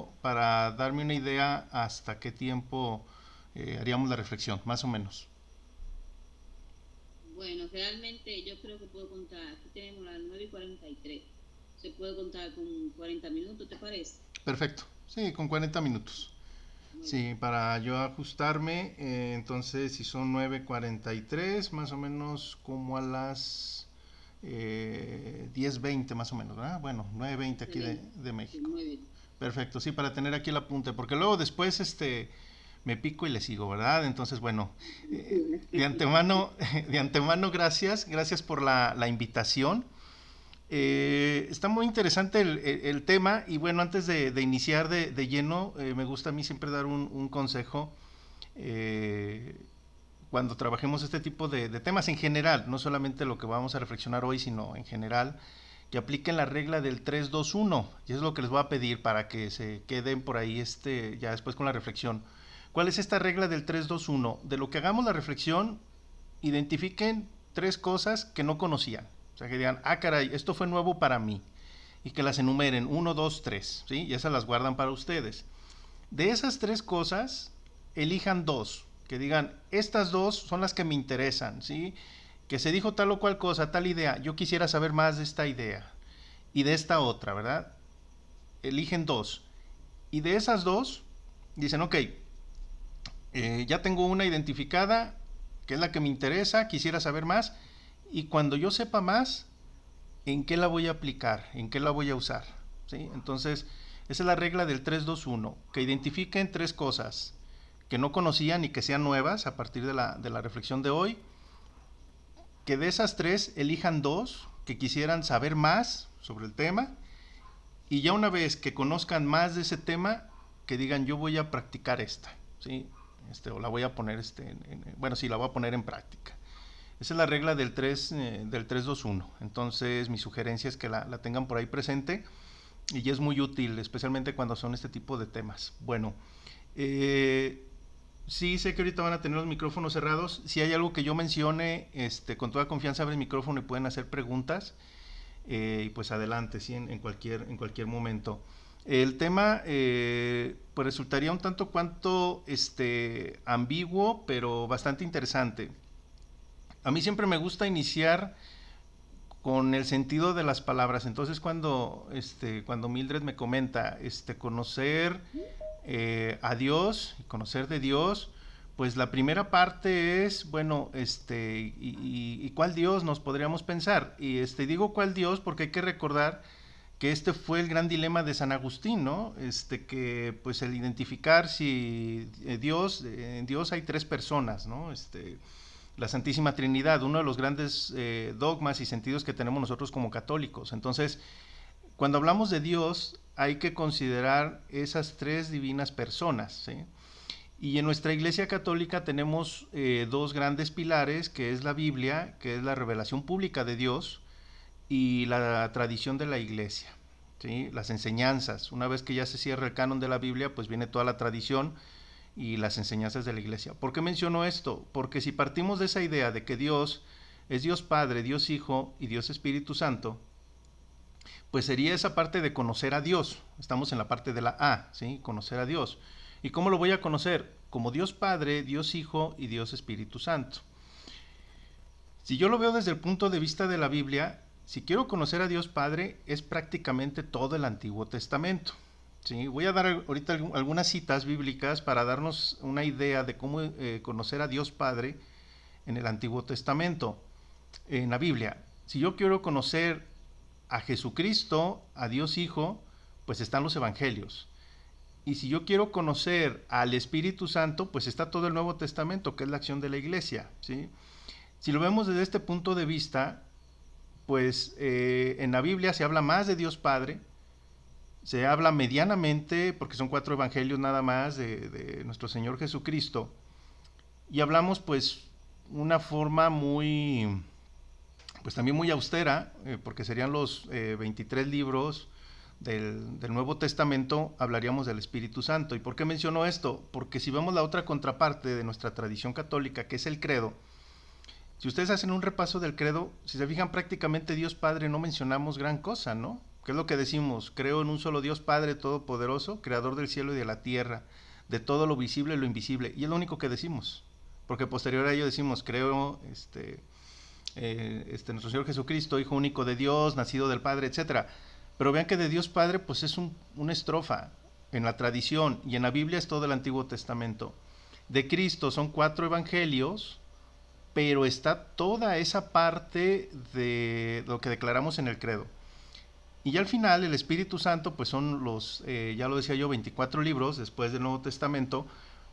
tiempo para darme una idea hasta qué tiempo eh, haríamos la reflexión, más o menos. Bueno, realmente yo creo que puedo contar, aquí tenemos las 9 y 43, se puede contar con 40 minutos, ¿te parece? Perfecto, sí, con 40 minutos. Sí, para yo ajustarme, eh, entonces si son 9.43, más o menos como a las eh, 10.20 más o menos, ¿verdad? Bueno, 9.20 aquí de, de México. Perfecto, sí, para tener aquí el apunte, porque luego después este me pico y le sigo, ¿verdad? Entonces, bueno, eh, de antemano, de antemano, gracias, gracias por la, invitación. Eh, está muy interesante el, tema y bueno, antes de, iniciar de, lleno, eh, me gusta a mí siempre dar un, consejo cuando trabajemos este tipo de, temas en general, no solamente lo que vamos a reflexionar hoy, sino en general, que apliquen la regla del 3-2-1, y es lo que les voy a pedir para que se queden por ahí este, ya después con la reflexión. ¿Cuál es esta regla del 3-2-1? De lo que hagamos la reflexión, identifiquen tres cosas que no conocían sea, que digan, ah, caray, esto fue nuevo para mí. Y que las enumeren, uno, dos, tres, ¿sí? Y esas las guardan para ustedes. De esas tres cosas, elijan dos. Que digan, estas dos son las que me interesan, ¿sí? Que se dijo tal o cual cosa, tal idea. Yo quisiera saber más de esta idea. Y de esta otra, ¿verdad? Eligen dos. Y de esas dos, dicen, ok, eh, ya tengo una identificada, que es la que me interesa, quisiera saber más y cuando yo sepa más, ¿en qué la voy a aplicar? ¿En qué la voy a usar? ¿Sí? Entonces, esa es la regla del 321, que identifiquen tres cosas que no conocían y que sean nuevas a partir de la, de la reflexión de hoy, que de esas tres elijan dos que quisieran saber más sobre el tema y ya una vez que conozcan más de ese tema, que digan yo voy a practicar esta, ¿sí? Este, o la voy a poner, este, en, en, bueno, sí, la voy a poner en práctica. Esa es la regla del 3, eh, del 321. Entonces mi sugerencia es que la, la, tengan por ahí presente y es muy útil, especialmente cuando son este tipo de temas. Bueno, eh, sí sé que ahorita van a tener los micrófonos cerrados. Si hay algo que yo mencione, este, con toda confianza abre el micrófono y pueden hacer preguntas. Eh, y pues adelante, sí, en, cualquier, en cualquier momento. El tema eh, pues resultaría un tanto cuanto este, ambiguo, pero bastante interesante. A mí siempre me gusta iniciar con el sentido de las palabras. Entonces cuando, este, cuando Mildred me comenta este, conocer eh, a Dios y conocer de Dios, pues la primera parte es, bueno, este, y, y, y, cuál Dios nos podríamos pensar? Y este, digo cuál Dios porque hay que recordar que este fue el gran dilema de San Agustín, ¿no? Este, que pues el identificar si eh, Dios, en Dios hay tres personas, ¿no? Este, la Santísima Trinidad, uno de los grandes eh, dogmas y sentidos que tenemos nosotros como católicos. Entonces, cuando hablamos de Dios, hay que considerar esas tres divinas personas. ¿sí? Y en nuestra Iglesia Católica tenemos eh, dos grandes pilares, que es la Biblia, que es la revelación pública de Dios, y la tradición de la Iglesia. ¿sí? Las enseñanzas. Una vez que ya se cierra el canon de la Biblia, pues viene toda la tradición y las enseñanzas de la iglesia. ¿Por qué menciono esto? Porque si partimos de esa idea de que Dios es Dios Padre, Dios Hijo y Dios Espíritu Santo, pues sería esa parte de conocer a Dios. Estamos en la parte de la A, ¿sí? Conocer a Dios. ¿Y cómo lo voy a conocer? Como Dios Padre, Dios Hijo y Dios Espíritu Santo. Si yo lo veo desde el punto de vista de la Biblia, si quiero conocer a Dios Padre, es prácticamente todo el Antiguo Testamento. Sí, voy a dar ahorita algunas citas bíblicas para darnos una idea de cómo eh, conocer a Dios Padre en el Antiguo Testamento, en la Biblia. Si yo quiero conocer a Jesucristo, a Dios Hijo, pues están los Evangelios. Y si yo quiero conocer al Espíritu Santo, pues está todo el Nuevo Testamento, que es la acción de la iglesia. ¿sí? Si lo vemos desde este punto de vista, pues eh, en la Biblia se habla más de Dios Padre, se habla medianamente, porque son cuatro evangelios nada más, de, de, nuestro Señor Jesucristo. Y hablamos pues una forma muy, pues también muy austera, eh, porque serían los eh, 23 libros del, del, Nuevo Testamento, hablaríamos del Espíritu Santo. ¿Y por qué menciono esto? Porque si vemos la otra contraparte de nuestra tradición católica, que es el credo, si ustedes hacen un repaso del credo, si se fijan prácticamente Dios Padre no mencionamos gran cosa, ¿no? ¿Qué es lo que decimos? Creo en un solo Dios Padre Todopoderoso, Creador del cielo y de la tierra, de todo lo visible y lo invisible. Y es lo único que decimos. Porque posterior a ello decimos, creo, este, eh, este, nuestro Señor Jesucristo, Hijo único de Dios, nacido del Padre, etc. Pero vean que de Dios Padre, pues es un, una estrofa en la tradición y en la Biblia es todo el Antiguo Testamento. De Cristo son cuatro evangelios, pero está toda esa parte de lo que declaramos en el credo. Y ya al final el Espíritu Santo, pues son los, eh, ya lo decía yo, 24 libros después del Nuevo Testamento,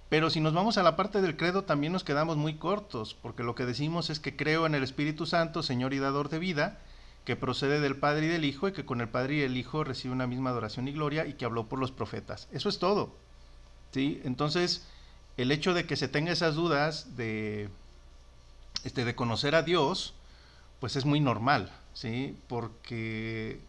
pero si nos vamos a la parte del credo también nos quedamos muy cortos, porque lo que decimos es que creo en el Espíritu Santo, Señor y Dador de vida, que procede del Padre y del Hijo, y que con el Padre y el Hijo recibe una misma adoración y gloria, y que habló por los profetas. Eso es todo. ¿sí? Entonces, el hecho de que se tenga esas dudas de, este, de conocer a Dios, pues es muy normal, ¿sí? porque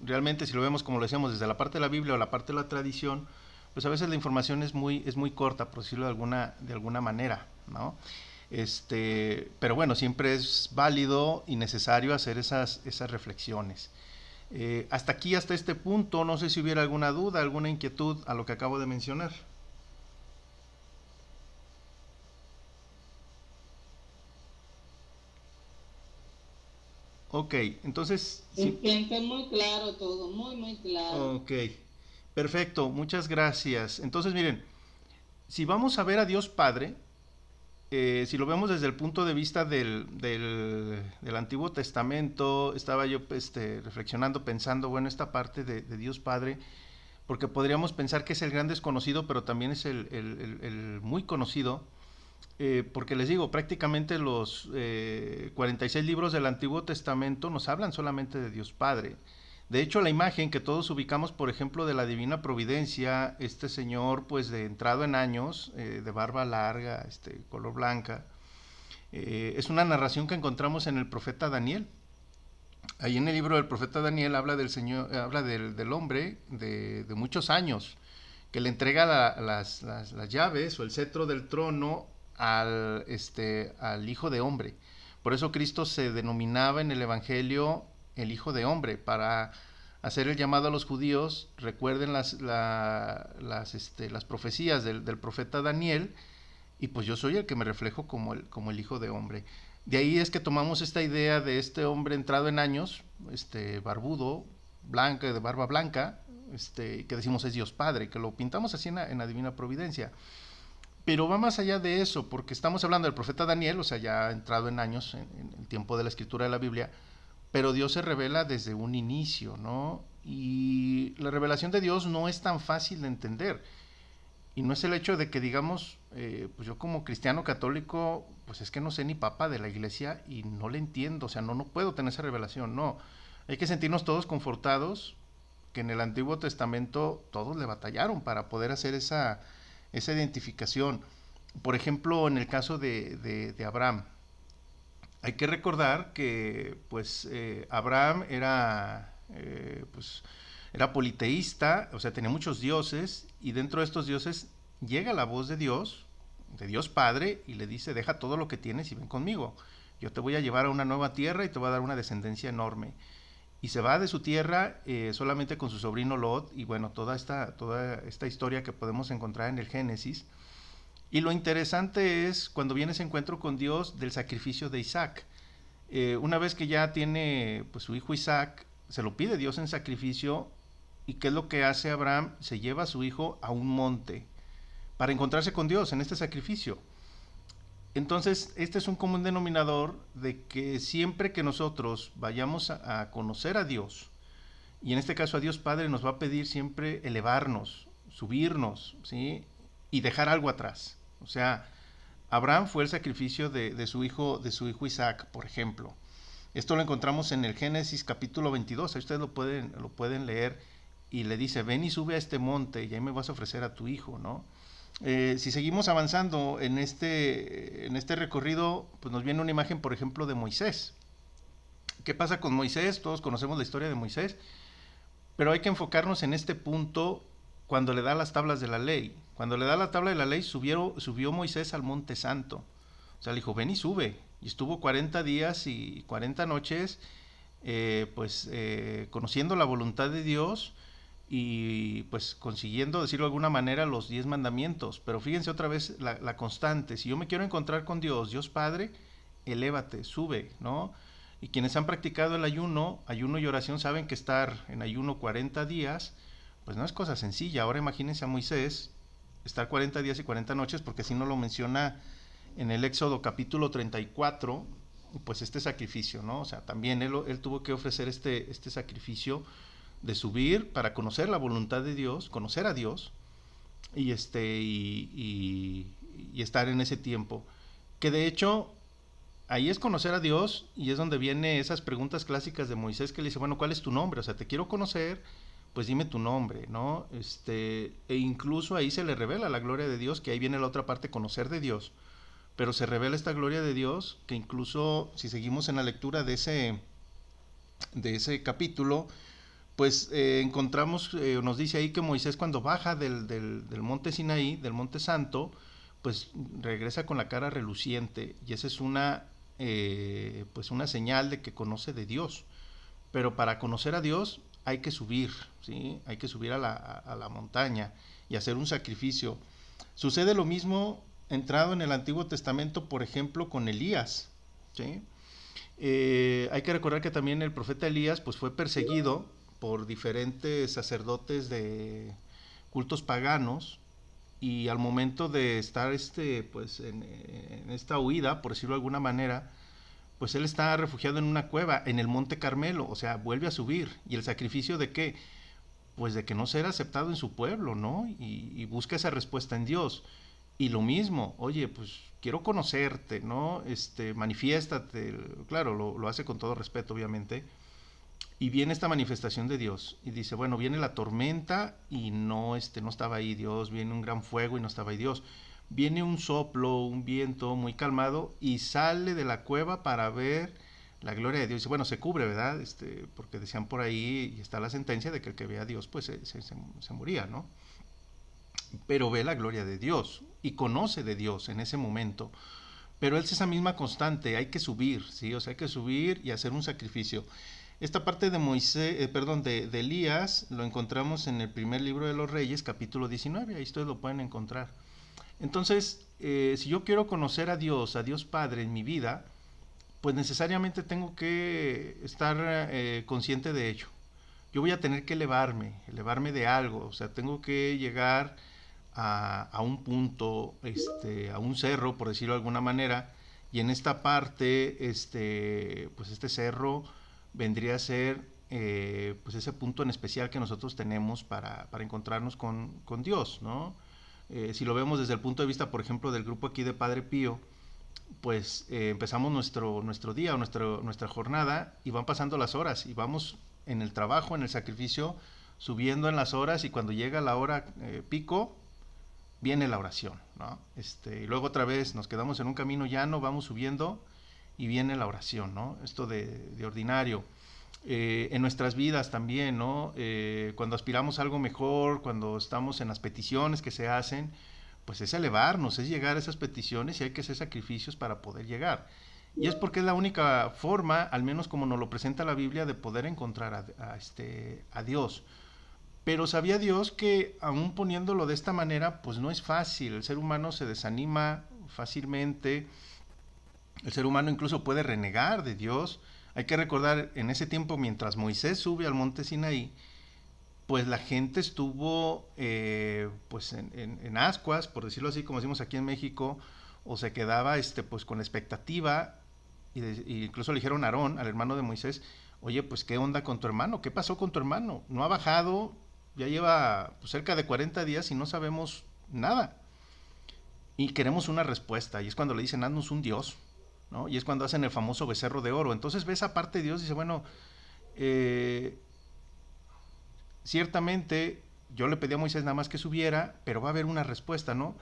realmente si lo vemos como lo decíamos desde la parte de la Biblia o la parte de la tradición, pues a veces la información es muy, es muy corta, por decirlo de alguna, de alguna manera, ¿no? Este, pero bueno, siempre es válido y necesario hacer esas, esas reflexiones. Eh, hasta aquí, hasta este punto, no sé si hubiera alguna duda, alguna inquietud a lo que acabo de mencionar. Ok, entonces... Sí. muy claro todo, muy, muy claro. Ok, perfecto, muchas gracias. Entonces, miren, si vamos a ver a Dios Padre, eh, si lo vemos desde el punto de vista del, del, Antiguo Testamento, estaba yo este, reflexionando, pensando, bueno, esta parte de, Dios Padre, porque podríamos pensar que es el gran desconocido, pero también es el, el, muy conocido eh, porque les digo, prácticamente los 46 eh, libros del Antiguo Testamento nos hablan solamente de Dios Padre. De hecho, la imagen que todos ubicamos, por ejemplo, de la Divina Providencia, este señor, pues de entrado en años, eh, de barba larga, este, color blanca, es una narración que encontramos en el profeta Daniel. Ahí en el libro del profeta Daniel habla del señor, habla del, hombre de, muchos años, que le entrega las, las llaves o el cetro del trono al, este, al Hijo de Hombre. Por eso Cristo se denominaba en el Evangelio el Hijo de Hombre, para hacer el llamado a los judíos. Recuerden las, las, este, las profecías del, profeta Daniel, y pues yo soy el que me reflejo como el, como el Hijo de Hombre. De ahí es que tomamos esta idea de este hombre entrado en años, este barbudo, blanca, de barba blanca, este, que decimos es Dios Padre, que lo pintamos así en en la Divina Providencia. Pero va más allá de eso, porque estamos hablando del profeta Daniel, o sea, ya entrado en años, en, el tiempo de la escritura de la Biblia, pero Dios se revela desde un inicio, ¿no? Y la revelación de Dios no es tan fácil de entender. Y no es el hecho de que digamos, eh, pues yo como cristiano católico, pues es que no sé ni papa de la iglesia y no le entiendo, o sea, no, no puedo tener esa revelación, no. Hay que sentirnos todos confortados que en el Antiguo Testamento todos le batallaron para poder hacer esa, esa identificación. Por ejemplo, en el caso de, Abraham, hay que recordar que pues eh, Abraham era, eh, pues, era politeísta, o sea, tenía muchos dioses, y dentro de estos dioses llega la voz de Dios, de Dios Padre, y le dice, deja todo lo que tienes y ven conmigo. Yo te voy a llevar a una nueva tierra y te voy a dar una descendencia enorme y se va de su tierra eh, solamente con su sobrino Lot y bueno, toda esta, toda esta historia que podemos encontrar en el Génesis. Y lo interesante es cuando viene ese encuentro con Dios del sacrificio de Isaac. Eh, una vez que ya tiene pues, su hijo Isaac, se lo pide Dios en sacrificio y ¿qué es lo que hace Abraham? Se lleva a su hijo a un monte para encontrarse con Dios en este sacrificio. Entonces, este es un común denominador de que siempre que nosotros vayamos a, conocer a Dios, y en este caso a Dios Padre nos va a pedir siempre elevarnos, subirnos, ¿sí? Y dejar algo atrás. O sea, Abraham fue el sacrificio de, su hijo, de su hijo Isaac, por ejemplo. Esto lo encontramos en el Génesis capítulo 22, ahí ustedes lo pueden, lo pueden leer, y le dice, ven y sube a este monte, y ahí me vas a ofrecer a tu hijo, ¿no? Eh, si seguimos avanzando en este, en este recorrido, pues nos viene una imagen, por ejemplo, de Moisés. ¿Qué pasa con Moisés? Todos conocemos la historia de Moisés, pero hay que enfocarnos en este punto cuando le da las tablas de la ley. Cuando le da la tabla de la ley, subió, Moisés al monte santo. O sea, le dijo, ven y sube. Y estuvo 40 días y 40 noches eh, pues eh, conociendo la voluntad de Dios y pues consiguiendo, decirlo de alguna manera, los diez mandamientos. Pero fíjense otra vez la, la constante, si yo me quiero encontrar con Dios, Dios Padre, elévate, sube, ¿no? Y quienes han practicado el ayuno, ayuno y oración, saben que estar en ayuno 40 días, pues no es cosa sencilla. Ahora imagínense a Moisés estar 40 días y 40 noches, porque si no lo menciona en el Éxodo capítulo 34, pues este sacrificio, ¿no? O sea, también él, él tuvo que ofrecer este, este sacrificio de subir para conocer la voluntad de Dios, conocer a Dios y, este, y, y, estar en ese tiempo. Que de hecho, ahí es conocer a Dios y es donde vienen esas preguntas clásicas de Moisés que le dice, bueno, ¿cuál es tu nombre? O sea, te quiero conocer, pues dime tu nombre, ¿no? Este, e incluso ahí se le revela la gloria de Dios, que ahí viene la otra parte, conocer de Dios pero se revela esta gloria de Dios que incluso si seguimos en la lectura de ese, de ese capítulo, pues eh, encontramos, eh, nos dice ahí que Moisés cuando baja del, del, del, monte Sinaí, del monte santo, pues regresa con la cara reluciente y esa es una, eh, pues una señal de que conoce de Dios. Pero para conocer a Dios hay que subir, ¿sí? hay que subir a la, a la montaña y hacer un sacrificio. Sucede lo mismo entrado en el Antiguo Testamento, por ejemplo, con Elías. Eh, hay que recordar que también el profeta Elías pues, fue perseguido por diferentes sacerdotes de cultos paganos y al momento de estar este, pues, en, en, esta huida, por decirlo de alguna manera, pues él está refugiado en una cueva en el monte Carmelo, o sea, vuelve a subir. ¿Y el sacrificio de qué? Pues de que no ser aceptado en su pueblo, ¿no? Y, y busca esa respuesta en Dios. Y lo mismo, oye, pues quiero conocerte, ¿no? Este, manifiéstate, claro, lo, lo, hace con todo respeto, obviamente. Y viene esta manifestación de Dios y dice, bueno, viene la tormenta y no, este, no estaba ahí Dios, viene un gran fuego y no estaba ahí Dios. Viene un soplo, un viento muy calmado y sale de la cueva para ver la gloria de Dios. Bueno, se cubre, ¿verdad? Este, porque decían por ahí, y está la sentencia de que el que vea a Dios, pues se moría, ¿no? pero ve la gloria de Dios y conoce de Dios en ese momento. Pero es esa misma constante, hay que subir, ¿sí? O sea, hay que subir y hacer un sacrificio. Esta parte de Moisés, eh, perdón, de, de, Elías lo encontramos en el primer libro de los Reyes, capítulo 19, ahí ustedes lo pueden encontrar. Entonces, eh, si yo quiero conocer a Dios, a Dios Padre en mi vida, pues necesariamente tengo que estar eh, consciente de ello. Yo voy a tener que elevarme, elevarme de algo, o sea, tengo que llegar a, un punto, este, a un cerro, por decirlo de alguna manera, y en esta parte, este, pues este cerro vendría a ser eh, pues ese punto en especial que nosotros tenemos para, para encontrarnos con, con, Dios, ¿no? Eh, si lo vemos desde el punto de vista, por ejemplo, del grupo aquí de Padre Pío, pues eh, empezamos nuestro, nuestro día o nuestro, nuestra jornada y van pasando las horas y vamos en el trabajo, en el sacrificio, subiendo en las horas y cuando llega la hora eh, pico, viene la oración, ¿no? Este, y luego otra vez nos quedamos en un camino llano, vamos subiendo y viene la oración, ¿no? Esto de, de ordinario. Eh, en nuestras vidas también, ¿no? Eh, cuando aspiramos a algo mejor, cuando estamos en las peticiones que se hacen, pues es elevarnos, es llegar a esas peticiones y hay que hacer sacrificios para poder llegar. Y es porque es la única forma, al menos como nos lo presenta la Biblia, de poder encontrar a, a este, a Dios. Pero sabía Dios que aún poniéndolo de esta manera, pues no es fácil. El ser humano se desanima fácilmente. El ser humano incluso puede renegar de Dios. Hay que recordar, en ese tiempo, mientras Moisés sube al monte Sinaí, pues la gente estuvo eh, pues en, ascuas, por decirlo así, como decimos aquí en México, o se quedaba este, pues con expectativa, y, de, incluso le dijeron a Aarón, al hermano de Moisés, oye, pues qué onda con tu hermano, qué pasó con tu hermano, no ha bajado, ya lleva pues, cerca de 40 días y no sabemos nada. Y queremos una respuesta. Y es cuando le dicen, haznos un Dios. Y es cuando hacen el famoso becerro de oro. Entonces ve esa parte de Dios y dice, bueno, eh, ciertamente yo le pedí a Moisés nada más que subiera, pero va a haber una respuesta, ¿no?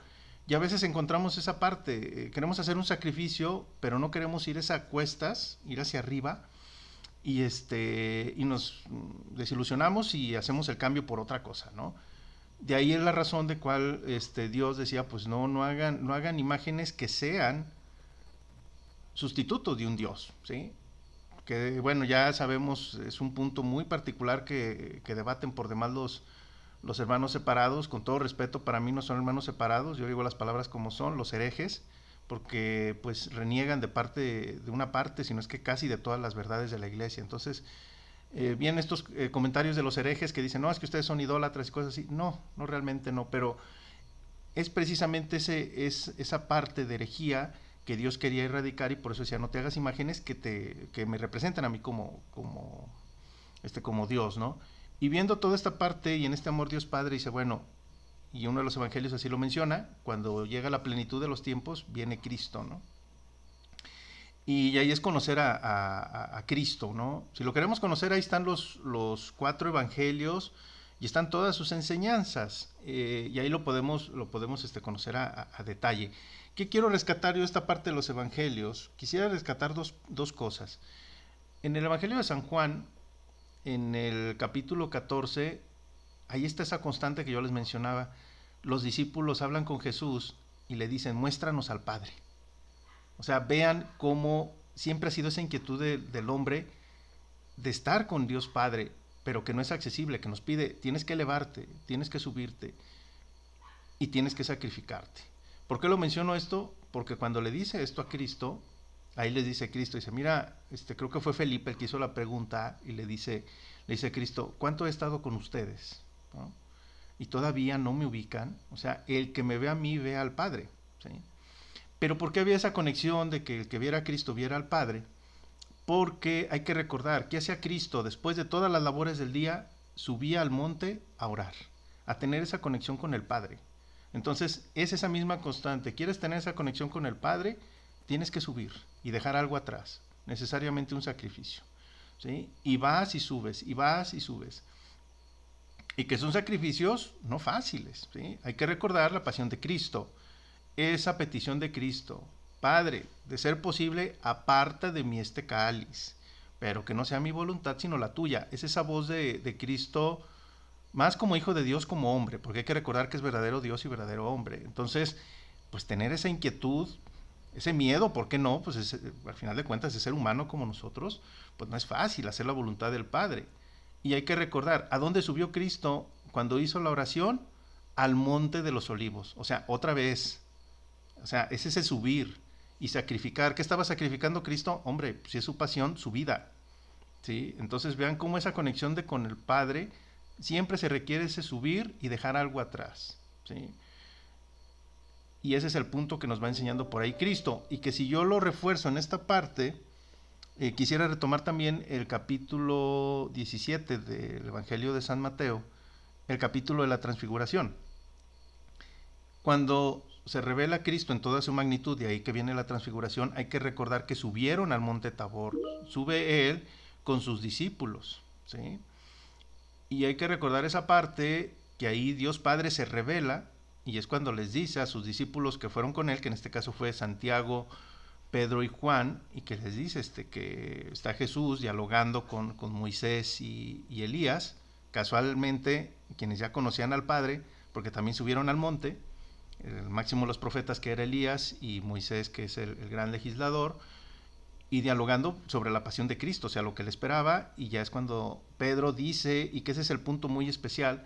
Y a veces encontramos esa parte, eh, queremos hacer un sacrificio, pero no queremos ir a cuestas, ir hacia arriba, y este y nos desilusionamos y hacemos el cambio por otra cosa, ¿no? De ahí es la razón de cual este Dios decía, pues no no hagan no hagan imágenes que sean sustitutos de un dios, ¿sí? que bueno, ya sabemos, es un punto muy particular que, debaten por demás los, los hermanos separados, con todo respeto, para mí no son hermanos separados, yo digo las palabras como son, los herejes, porque pues reniegan de parte de una parte, sino es que casi de todas las verdades de la iglesia. Entonces, eh, vienen estos eh, comentarios de los herejes que dicen, no, es que ustedes son idólatras y cosas así. No, no realmente no, pero es precisamente ese, es, esa parte de herejía que Dios quería erradicar y por eso decía, no te hagas imágenes que, te, que me representan a mí como, como, este, como Dios, ¿no? Y viendo toda esta parte y en este amor Dios Padre dice, bueno, y uno de los evangelios así lo menciona, cuando llega la plenitud de los tiempos, viene Cristo, ¿no? Y ahí es conocer a, Cristo, ¿no? Si lo queremos conocer, ahí están los, los cuatro evangelios y están todas sus enseñanzas. Eh, y ahí lo podemos, lo podemos este, conocer a, detalle. ¿Qué quiero rescatar yo esta parte de los evangelios? Quisiera rescatar dos, dos cosas. En el Evangelio de San Juan, en el capítulo 14, ahí está esa constante que yo les mencionaba. Los discípulos hablan con Jesús y le dicen, muéstranos al Padre. O sea, vean cómo siempre ha sido esa inquietud del hombre de estar con Dios Padre, pero que no es accesible, que nos pide, tienes que elevarte, tienes que subirte y tienes que sacrificarte. ¿Por qué lo menciono esto? Porque cuando le dice esto a Cristo, ahí le dice Cristo, dice, mira, este, creo que fue Felipe el que hizo la pregunta y le dice, le dice Cristo, ¿cuánto he estado con ustedes? Y todavía no me ubican. O sea, el que me ve a mí ve al Padre. ¿sí? Pero ¿por qué había esa conexión de que el que viera a Cristo viera al Padre? Porque hay que recordar que hacía Cristo después de todas las labores del día, subía al monte a orar, a tener esa conexión con el Padre. Entonces, es esa misma constante. ¿Quieres tener esa conexión con el Padre? Tienes que subir y dejar algo atrás, necesariamente un sacrificio. ¿sí? Y vas y subes, y vas y subes. Y que son sacrificios no fáciles. ¿sí? Hay que recordar la pasión de Cristo esa petición de Cristo. Padre, de ser posible, aparta de mí este cáliz, pero que no sea mi voluntad sino la tuya. Es esa voz de, Cristo más como hijo de Dios como hombre, porque hay que recordar que es verdadero Dios y verdadero hombre. Entonces, pues tener esa inquietud, ese miedo, ¿por qué no? Pues al final de cuentas, de ser humano como nosotros, pues no es fácil hacer la voluntad del Padre. Y hay que recordar, ¿a dónde subió Cristo cuando hizo la oración? Al monte de los olivos. O sea, otra vez, o sea, es ese subir y sacrificar. ¿Qué estaba sacrificando Cristo? Hombre, si es su pasión, su vida. ¿sí? Entonces vean cómo esa conexión de con el Padre siempre se requiere ese subir y dejar algo atrás. ¿sí? Y ese es el punto que nos va enseñando por ahí Cristo. Y que si yo lo refuerzo en esta parte, eh, quisiera retomar también el capítulo 17 del Evangelio de San Mateo, el capítulo de la transfiguración. Cuando se revela Cristo en toda su magnitud, y ahí que viene la transfiguración, hay que recordar que subieron al monte Tabor, sube él con sus discípulos, ¿sí? Y hay que recordar esa parte que ahí Dios Padre se revela, y es cuando les dice a sus discípulos que fueron con él, que en este caso fue Santiago, Pedro y Juan, y que les dice este, que está Jesús dialogando con, Moisés y, y Elías, casualmente quienes ya conocían al Padre, porque también subieron al monte, el máximo de los profetas que era Elías y Moisés que es el, gran legislador, y dialogando sobre la pasión de Cristo, o sea, lo que le esperaba, y ya es cuando Pedro dice, y que ese es el punto muy especial,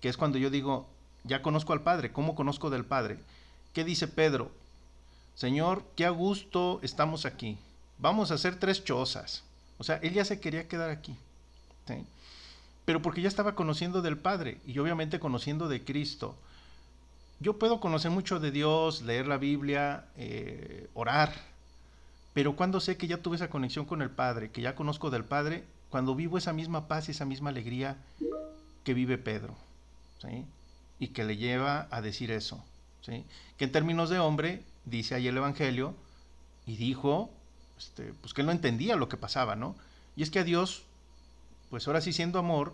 que es cuando yo digo, ya conozco al Padre, ¿cómo conozco del Padre? ¿Qué dice Pedro? Señor, qué a gusto estamos aquí. Vamos a hacer tres chozas. O sea, él ya se quería quedar aquí. Pero porque ya estaba conociendo del Padre y obviamente conociendo de Cristo yo puedo conocer mucho de Dios, leer la Biblia, eh, orar, pero cuando sé que ya tuve esa conexión con el Padre, que ya conozco del Padre, cuando vivo esa misma paz y esa misma alegría que vive Pedro, ¿sí? y que le lleva a decir eso, ¿sí? que en términos de hombre, dice ahí el Evangelio, y dijo, este, pues que él no entendía lo que pasaba, ¿no? Y es que a Dios, pues ahora sí siendo amor,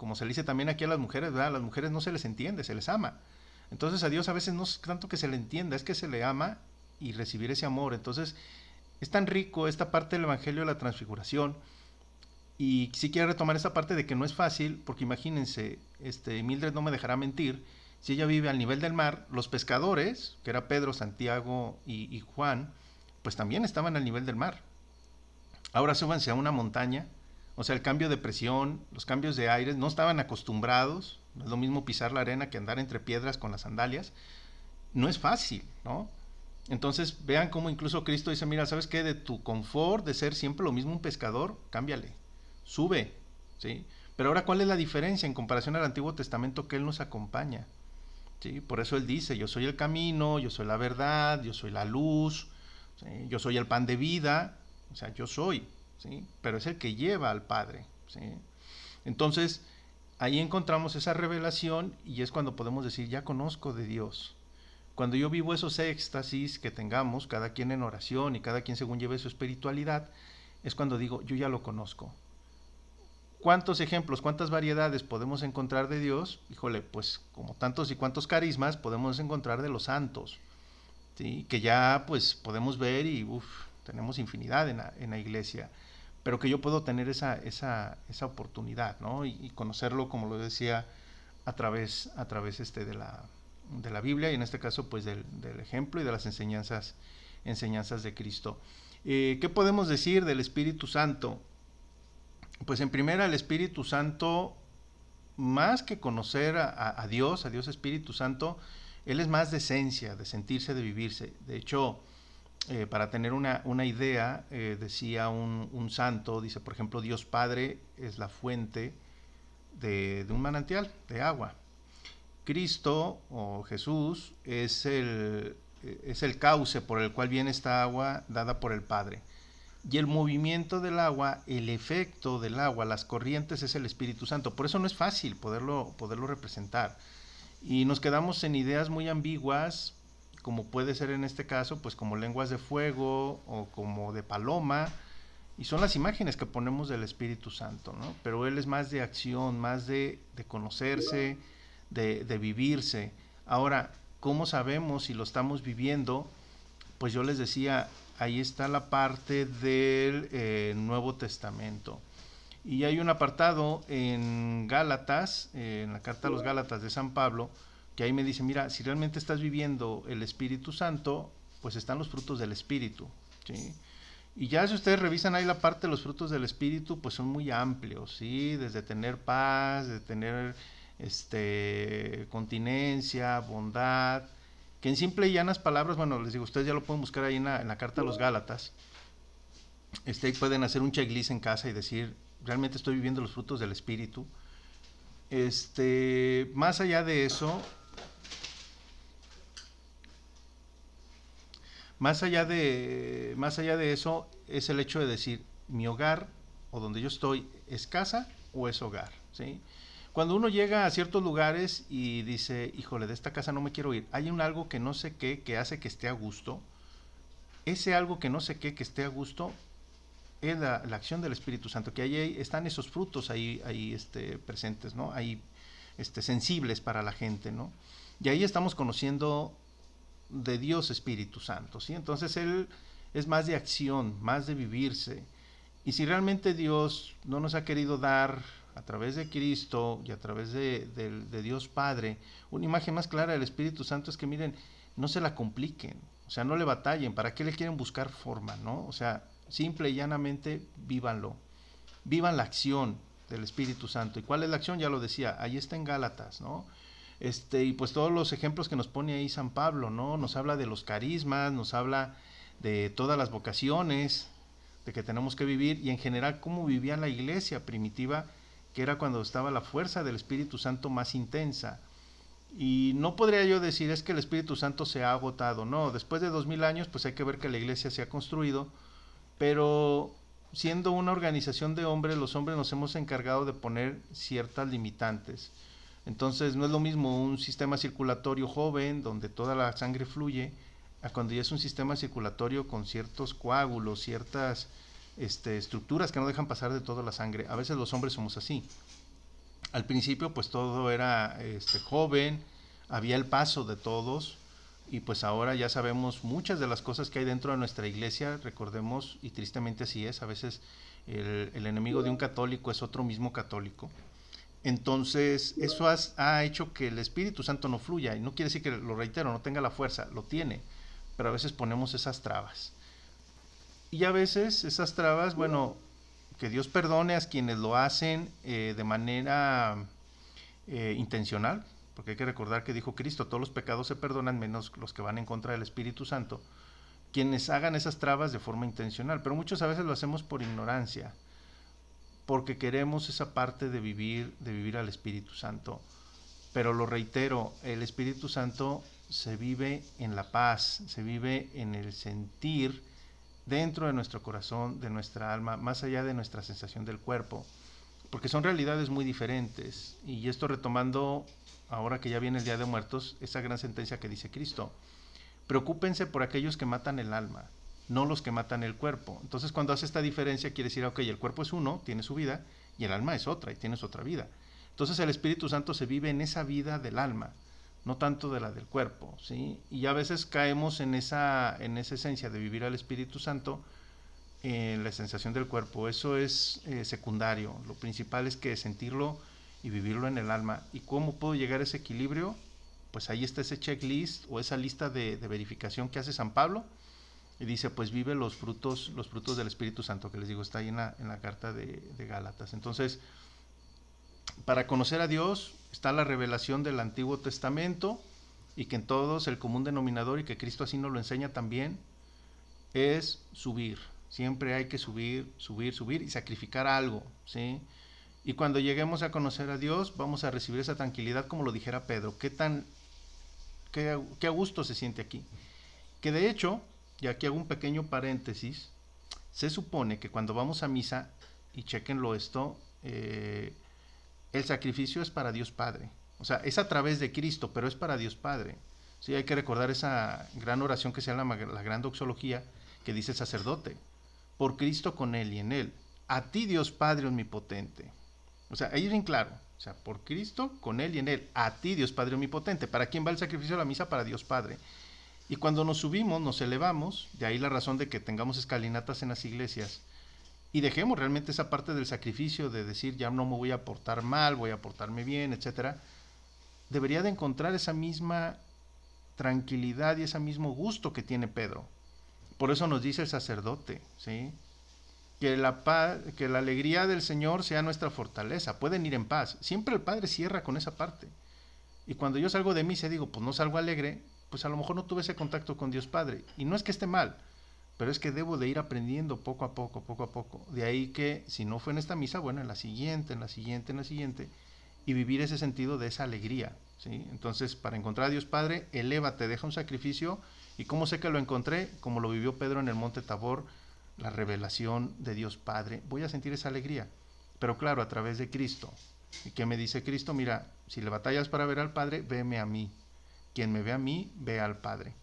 como se le dice también aquí a las mujeres. A las mujeres no se les entiende, se les ama. Entonces a Dios a veces no es tanto que se le entienda, es que se le ama y recibir ese amor. Entonces es tan rico esta parte del Evangelio de la Transfiguración. Y sí quiero retomar esta parte de que no es fácil, porque imagínense, este, Mildred no me dejará mentir, si ella vive al nivel del mar, los pescadores, que era Pedro, Santiago y, y Juan, pues también estaban al nivel del mar. ahora súbanse a una montaña, o sea, el cambio de presión, los cambios de aire, no estaban acostumbrados, no es lo mismo pisar la arena que andar entre piedras con las sandalias, no es fácil, ¿no? Entonces vean cómo incluso Cristo dice, mira, ¿sabes qué? De tu confort, de ser siempre lo mismo un pescador, cámbiale, sube, ¿sí? Pero ahora, ¿cuál es la diferencia en comparación al Antiguo Testamento que Él nos acompaña? ¿Sí? Por eso Él dice, yo soy el camino, yo soy la verdad, yo soy la luz, yo soy el pan de vida, o sea, yo soy, ¿sí? pero es el que lleva al Padre. ¿sí? Entonces, ahí encontramos esa revelación y es cuando podemos decir, ya conozco de Dios. Cuando yo vivo esos éxtasis que tengamos, cada quien en oración y cada quien según lleve su espiritualidad, es cuando digo, yo ya lo conozco. ¿Cuántos ejemplos, cuántas variedades podemos encontrar de Dios? Híjole, pues como tantos y cuantos carismas podemos encontrar de los santos, ¿sí? que ya pues podemos ver y uf, tenemos infinidad en la, en la, iglesia, pero que yo puedo tener esa, esa, esa oportunidad ¿no? y, conocerlo, como lo decía, a través, a través este de, la, de la Biblia y en este caso pues del, del ejemplo y de las enseñanzas, enseñanzas de Cristo. Eh, ¿Qué podemos decir del Espíritu Santo? Pues en primera el Espíritu Santo, más que conocer a, a, Dios, a Dios Espíritu Santo, Él es más de esencia, de sentirse, de vivirse. De hecho, eh, para tener una, una idea, eh, decía un, un, santo, dice, por ejemplo, Dios Padre es la fuente de, de un manantial de agua. Cristo o Jesús es el, es el cauce por el cual viene esta agua dada por el Padre. Y el movimiento del agua, el efecto del agua, las corrientes es el Espíritu Santo. Por eso no es fácil poderlo, poderlo representar. Y nos quedamos en ideas muy ambiguas, como puede ser en este caso, pues como lenguas de fuego o como de paloma. Y son las imágenes que ponemos del Espíritu Santo, ¿no? Pero Él es más de acción, más de, conocerse, de, de vivirse. Ahora, ¿cómo sabemos si lo estamos viviendo? Pues yo les decía, ahí está la parte del eh, Nuevo Testamento. Y hay un apartado en Gálatas, eh, en la carta a los Gálatas de San Pablo, que ahí me dice, mira, si realmente estás viviendo el Espíritu Santo, pues están los frutos del Espíritu. ¿sí? Y ya si ustedes revisan ahí la parte de los frutos del Espíritu, pues son muy amplios, ¿sí? Desde tener paz, de tener este, continencia, bondad, que en simple y llanas palabras, bueno, les digo, ustedes ya lo pueden buscar ahí en la, en la carta a los Gálatas, este, pueden hacer un checklist en casa y decir, realmente estoy viviendo los frutos del Espíritu. Este, más allá de eso, más allá de, más allá de eso, es el hecho de decir, mi hogar o donde yo estoy es casa o es hogar, ¿sí? Cuando uno llega a ciertos lugares y dice, híjole, de esta casa no me quiero ir, hay un algo que no sé qué que hace que esté a gusto. Ese algo que no sé qué que esté a gusto es la, la acción del Espíritu Santo, que ahí están esos frutos ahí, ahí este, presentes, ¿no? Ahí este, sensibles para la gente, ¿no? Y ahí estamos conociendo de Dios Espíritu Santo, ¿sí? Entonces Él es más de acción, más de vivirse. Y si realmente Dios no nos ha querido dar a través de Cristo y a través de, de, de, Dios Padre, una imagen más clara del Espíritu Santo es que miren, no se la compliquen, o sea, no le batallen, ¿para qué le quieren buscar forma, no? O sea, simple y llanamente vívanlo, vivan la acción del Espíritu Santo. ¿Y cuál es la acción? Ya lo decía, ahí está en Gálatas, ¿no? Este, y pues todos los ejemplos que nos pone ahí San Pablo, ¿no? Nos habla de los carismas, nos habla de todas las vocaciones, de que tenemos que vivir y en general cómo vivía la iglesia primitiva que era cuando estaba la fuerza del Espíritu Santo más intensa. Y no podría yo decir es que el Espíritu Santo se ha agotado, no, después de dos mil años pues hay que ver que la iglesia se ha construido, pero siendo una organización de hombres, los hombres nos hemos encargado de poner ciertas limitantes. Entonces no es lo mismo un sistema circulatorio joven donde toda la sangre fluye, a cuando ya es un sistema circulatorio con ciertos coágulos, ciertas este, estructuras que no dejan pasar de toda la sangre. A veces los hombres somos así. Al principio pues todo era este, joven, había el paso de todos y pues ahora ya sabemos muchas de las cosas que hay dentro de nuestra iglesia, recordemos, y tristemente así es, a veces el, el enemigo de un católico es otro mismo católico. Entonces, eso ha hecho que el Espíritu Santo no fluya, y no quiere decir que, lo reitero, no tenga la fuerza, lo tiene, pero a veces ponemos esas trabas. Y a veces esas trabas, bueno, que Dios perdone a quienes lo hacen eh, de manera eh, intencional, porque hay que recordar que dijo Cristo, todos los pecados se perdonan menos los que van en contra del Espíritu Santo, quienes hagan esas trabas de forma intencional, pero muchas veces lo hacemos por ignorancia, porque queremos esa parte de vivir, de vivir al Espíritu Santo. Pero lo reitero, el Espíritu Santo se vive en la paz, se vive en el sentir dentro de nuestro corazón, de nuestra alma, más allá de nuestra sensación del cuerpo, porque son realidades muy diferentes. Y esto retomando, ahora que ya viene el Día de Muertos, esa gran sentencia que dice Cristo, preocúpense por aquellos que matan el alma, no los que matan el cuerpo. Entonces cuando hace esta diferencia quiere decir, ok, el cuerpo es uno, tiene su vida, y el alma es otra, y tienes otra vida. Entonces el Espíritu Santo se vive en esa vida del alma no tanto de la del cuerpo, ¿sí? Y a veces caemos en esa, en esa esencia de vivir al Espíritu Santo en la sensación del cuerpo. Eso es eh, secundario. Lo principal es que sentirlo y vivirlo en el alma. ¿Y cómo puedo llegar a ese equilibrio? Pues ahí está ese checklist o esa lista de, verificación que hace San Pablo. Y dice, pues vive los frutos, los frutos del Espíritu Santo, que les digo, está ahí en la, carta de, de Gálatas. Entonces, para conocer a Dios está la revelación del Antiguo Testamento y que en todos el común denominador y que Cristo así nos lo enseña también es subir. Siempre hay que subir, subir, subir y sacrificar algo, ¿sí? Y cuando lleguemos a conocer a Dios, vamos a recibir esa tranquilidad como lo dijera Pedro. ¿Qué tan qué, a gusto se siente aquí? Que de hecho, y aquí hago un pequeño paréntesis, se supone que cuando vamos a misa, y chequenlo esto, eh, el sacrificio es para Dios Padre. O sea, es a través de Cristo, pero es para Dios Padre. Sí, hay que recordar esa gran oración que se llama la gran doxología que dice el sacerdote. Por Cristo con Él y en Él. A ti Dios Padre omnipotente. O sea, ahí es bien claro. O sea, por Cristo, con Él y en Él. A ti Dios Padre omnipotente. ¿Para quién va el sacrificio de la misa? Para Dios Padre. Y cuando nos subimos, nos elevamos, de ahí la razón de que tengamos escalinatas en las iglesias, y dejemos realmente esa parte del sacrificio de decir ya no me voy a portar mal, voy a portarme bien, etcétera, debería de encontrar esa misma tranquilidad y ese mismo gusto que tiene Pedro. Por eso nos dice el sacerdote, ¿sí? Que la, paz, que la alegría del Señor sea nuestra fortaleza. Pueden ir en paz. Siempre el Padre cierra con esa parte. Y cuando yo salgo de misa y digo, pues no salgo alegre, pues a lo mejor no tuve ese contacto con Dios Padre. Y no es que esté mal, pero es que debo de ir aprendiendo poco a poco, poco a poco. De ahí que si no fue en esta misa, bueno, en la siguiente, en la siguiente, en la siguiente, y vivir ese sentido de esa alegría. ¿sí? Entonces, para encontrar a Dios Padre, elévate, deja un sacrificio. ¿Y cómo sé que lo encontré? Como lo vivió Pedro en el Monte Tabor, la revelación de Dios Padre. Voy a sentir esa alegría, pero claro, a través de Cristo. ¿Y qué me dice Cristo? Mira, si le batallas para ver al Padre, veme a mí. Quien me ve a mí, ve al Padre.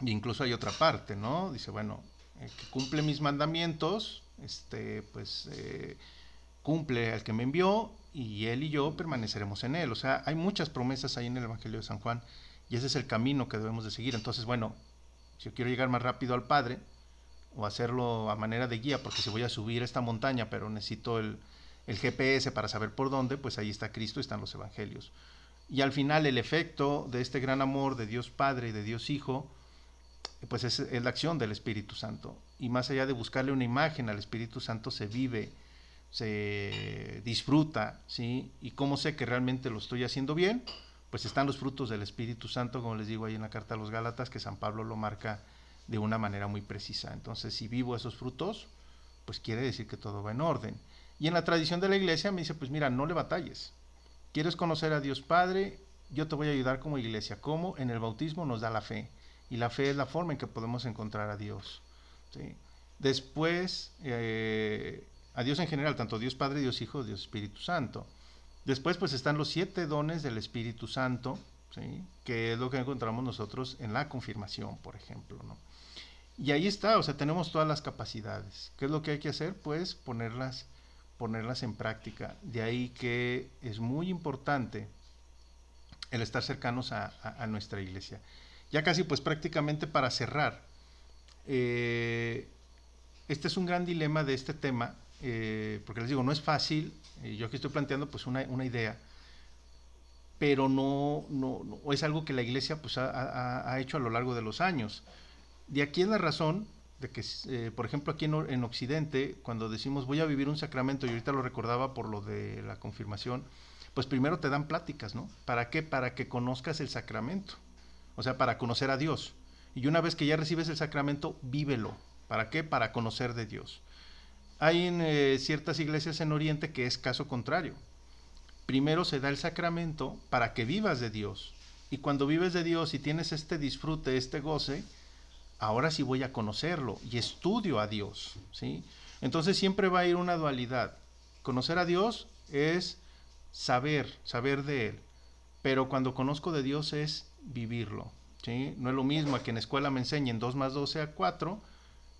Y incluso hay otra parte, ¿no? Dice, bueno, el que cumple mis mandamientos, este, pues eh, cumple al que me envió y él y yo permaneceremos en él. O sea, hay muchas promesas ahí en el Evangelio de San Juan y ese es el camino que debemos de seguir. Entonces, bueno, si yo quiero llegar más rápido al Padre o hacerlo a manera de guía, porque si voy a subir esta montaña, pero necesito el, el GPS para saber por dónde, pues ahí está Cristo, están los Evangelios. Y al final el efecto de este gran amor de Dios Padre y de Dios Hijo, pues es, la acción del Espíritu Santo. Y más allá de buscarle una imagen al Espíritu Santo, se vive, se disfruta, ¿sí? Y cómo sé que realmente lo estoy haciendo bien, pues están los frutos del Espíritu Santo, como les digo ahí en la carta a los Gálatas, que San Pablo lo marca de una manera muy precisa. Entonces, si vivo esos frutos, pues quiere decir que todo va en orden. Y en la tradición de la iglesia me dice, pues mira, no le batalles. ¿Quieres conocer a Dios Padre? Yo te voy a ayudar como iglesia. ¿Cómo? En el bautismo nos da la fe. Y la fe es la forma en que podemos encontrar a Dios. Después, eh, a Dios en general, tanto Dios Padre, Dios Hijo, Dios Espíritu Santo. Después, pues están los siete dones del Espíritu Santo, que es lo que encontramos nosotros en la confirmación, por ejemplo. Y ahí está, o sea, tenemos todas las capacidades. ¿Qué es lo que hay que hacer? Pues ponerlas, ponerlas en práctica. De ahí que es muy importante el estar cercanos a nuestra iglesia ya casi pues prácticamente para cerrar, eh, este es un gran dilema de este tema, eh, porque les digo, no es fácil, yo aquí estoy planteando pues una, idea, pero no, no, es algo que la iglesia pues ha, hecho a lo largo de los años. De aquí es la razón de que, eh, por ejemplo, aquí en, en, Occidente, cuando decimos voy a vivir un sacramento, y ahorita lo recordaba por lo de la confirmación, pues primero te dan pláticas, ¿no? ¿Para qué? Para que conozcas el sacramento, o sea, para conocer a Dios. Y una vez que ya recibes el sacramento, vívelo. ¿Para qué? Para conocer de Dios. Hay en eh, ciertas iglesias en Oriente que es caso contrario. Primero se da el sacramento para que vivas de Dios. Y cuando vives de Dios y tienes este disfrute, este goce, ahora sí voy a conocerlo y estudio a Dios, ¿sí? Entonces siempre va a ir una dualidad. Conocer a Dios es saber, saber de Él, pero cuando conozco de Dios es vivirlo, ¿sí? No es lo mismo que en escuela me enseñen 2 más 2 sea 4,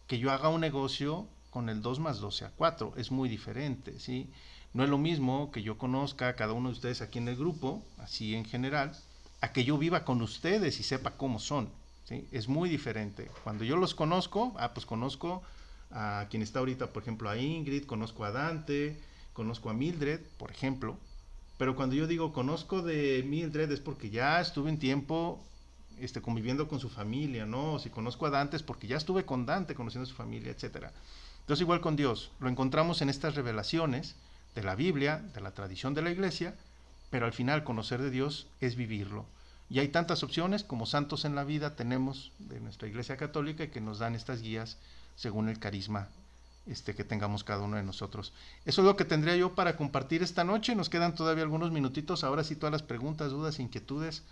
que yo haga un negocio con el 2 más 2 sea 4, es muy diferente, ¿sí? No es lo mismo que yo conozca a cada uno de ustedes aquí en el grupo, así en general, a que yo viva con ustedes y sepa cómo son. Es muy diferente. Cuando yo los conozco, ah, pues conozco a quien está ahorita, por ejemplo, a Ingrid, conozco a Dante, conozco a Mildred, por ejemplo. Pero cuando yo digo conozco de Mildred es porque ya estuve en tiempo este, conviviendo con su familia, ¿no? Si conozco a Dante es porque ya estuve con Dante conociendo a su familia, etc. Entonces igual con Dios, lo encontramos en estas revelaciones de la Biblia, de la tradición de la iglesia, pero al final conocer de Dios es vivirlo. Y hay tantas opciones como santos en la vida tenemos de nuestra Iglesia Católica y que nos dan estas guías según el carisma este, que tengamos cada uno de nosotros. Eso es lo que tendría yo para compartir esta noche. Nos quedan todavía algunos minutitos. Ahora sí, todas las preguntas, dudas, inquietudes,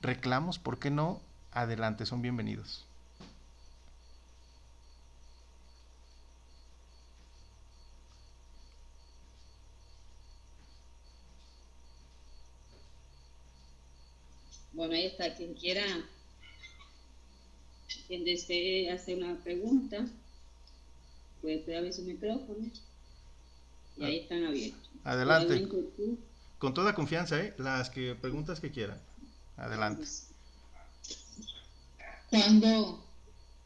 reclamos, ¿por qué no? Adelante, son bienvenidos. Bueno, ahí está, quien quiera, quien desee hacer una pregunta, puede abrir su micrófono. Y ahí están abiertos. Adelante. Con toda confianza, ¿eh? Las que preguntas que quieran. Adelante. Cuando,